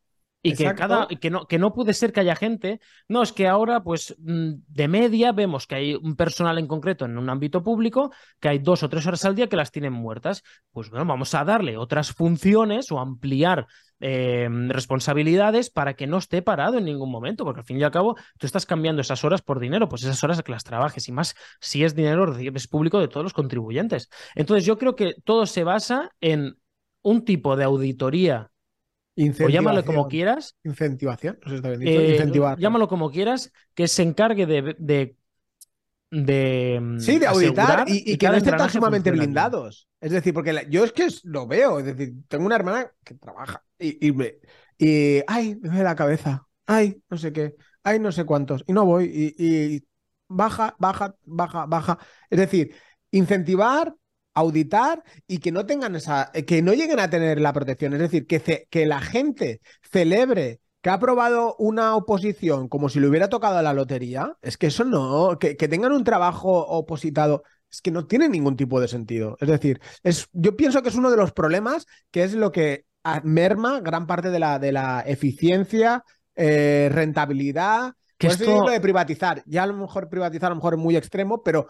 Y que, cada, que, no, que no puede ser que haya gente. No, es que ahora, pues, mm, de media vemos que hay un personal en concreto en un ámbito público que hay dos o tres horas al día que las tienen muertas. Pues bueno, vamos a darle otras funciones o ampliar eh, responsabilidades para que no esté parado en ningún momento, porque al fin y al cabo tú estás cambiando esas horas por dinero, pues esas horas que las trabajes y más si es dinero es público de todos los contribuyentes. Entonces yo creo que todo se basa en un tipo de auditoría o llámalo como quieras. Incentivación, no sé si está bien dicho. Eh, Incentivar. Llámalo como quieras, que se encargue de, de, de sí, de auditar y, que no estén tan sumamente blindados. Es decir, porque yo es que lo veo, es decir, tengo una hermana que trabaja y, y, y ay, me duele la cabeza, ay, no sé qué, ay, no sé cuántos, y no voy, y baja, baja, baja, baja. Es decir, incentivar auditar y que no tengan esa, que no lleguen a tener la protección. Es decir, que, que la gente celebre que ha aprobado una oposición como si le hubiera tocado a la lotería, es que eso no, que, tengan un trabajo opositado, es que no tiene ningún tipo de sentido. Es decir, es, yo pienso que es uno de los problemas que es lo que merma gran parte de la, de la eficiencia, eh, rentabilidad. Que esto... de privatizar, ya a lo mejor privatizar a lo mejor es muy extremo, pero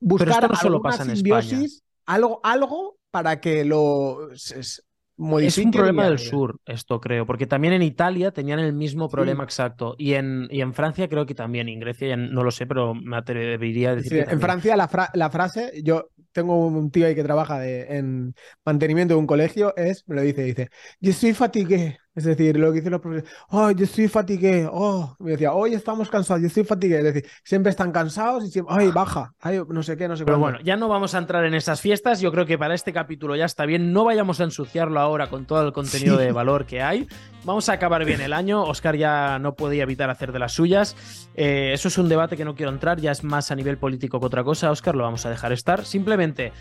buscar no solo pasa en simbiosis algo, algo para que lo es, un problema del sur, esto creo, porque también en Italia tenían el mismo problema exacto. Y en, y en Francia creo que también, en Grecia no lo sé, pero me atrevería a decir. en Francia la, la, frase, yo tengo un tío ahí que trabaja de, en mantenimiento de un colegio, es, me lo dice, dice, yo soy fatigué. Es decir, lo que dicen los profesores, oh, yo estoy fatigué, oh, me decía, hoy estamos cansados, yo estoy fatigué. Es decir, siempre están cansados y siempre, ay, baja, ay, no sé qué, no sé Pero bueno, ya no vamos a entrar en esas fiestas. Yo creo que para este capítulo ya está bien. No vayamos a ensuciarlo ahora con todo el contenido de valor que hay. Vamos a acabar bien el año. Oscar ya no podía evitar hacer de las suyas. Eh, eso es un debate que no quiero entrar, ya es más a nivel político que otra cosa. Oscar, lo vamos a dejar estar. Simplemente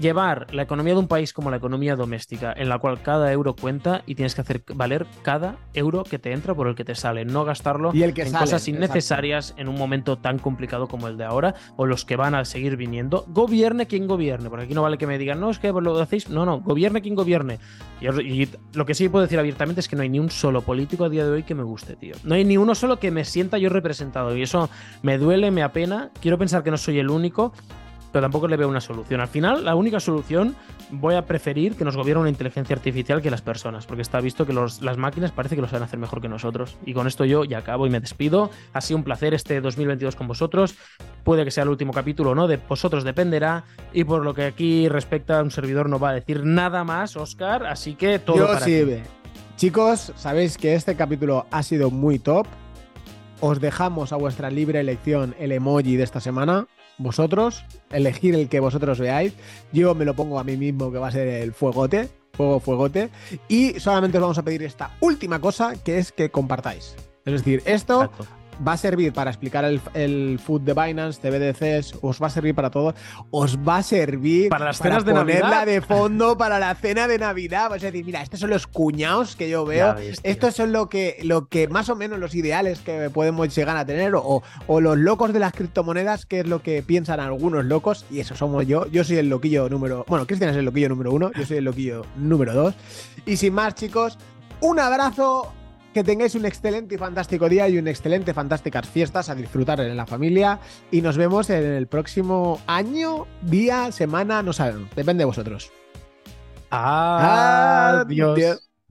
llevar la economía de un país como la economía doméstica, en la cual cada euro cuenta y tienes que hacer valer cada euro que te entra por el que te sale, no gastarlo en cosas innecesarias en un momento tan complicado como el de ahora o los que van a seguir viniendo. Gobierne quien gobierne, porque aquí no vale que me digan, no, es que lo hacéis, no, no, gobierne quien gobierne. Y, lo que sí puedo decir abiertamente es que no hay ni un solo político a día de hoy que me guste, tío. No hay ni uno solo que me sienta yo representado y eso me duele, me apena. Quiero pensar que no soy el único, pero tampoco le veo una solución. Al final, la única solución voy a preferir que nos gobierne una inteligencia artificial que las personas, porque está visto que las máquinas parece que lo saben hacer mejor que nosotros. Y con esto yo ya acabo y me despido. Ha sido un placer este 2022 con vosotros. Puede que sea el último capítulo o no, de vosotros dependerá. Y por lo que aquí respecta, un servidor no va a decir nada más, Oscar, así que todo yo sí, Chicos, sabéis que este capítulo ha sido muy top. Os dejamos a vuestra libre elección el emoji de esta semana vosotros, elegir el que vosotros veáis. Yo me lo pongo a mí mismo, que va a ser el fuegote, fuego, fuegote. Y solamente os vamos a pedir esta última cosa, que es que compartáis. Es decir, esto va a servir para explicar el, el food de Binance, CBDCs, os va a servir para todo, os va a servir para las cenas de ponerla de fondo para la cena de Navidad. Es decir, mira, estos son los cuñados que yo veo, estos son lo que, lo que más o menos los ideales que podemos llegar a tener, o, o los locos de las criptomonedas, que es lo que piensan algunos locos, y eso somos yo. Yo soy el loquillo número. Bueno, Cristian es el loquillo número uno, yo soy el loquillo número dos. Y sin más, chicos, un abrazo que tengáis un excelente y fantástico día y un excelente, fantásticas fiestas a disfrutar en la familia. Y nos vemos en el próximo año, día, semana, no sabemos. Depende de vosotros. Adiós. Adiós.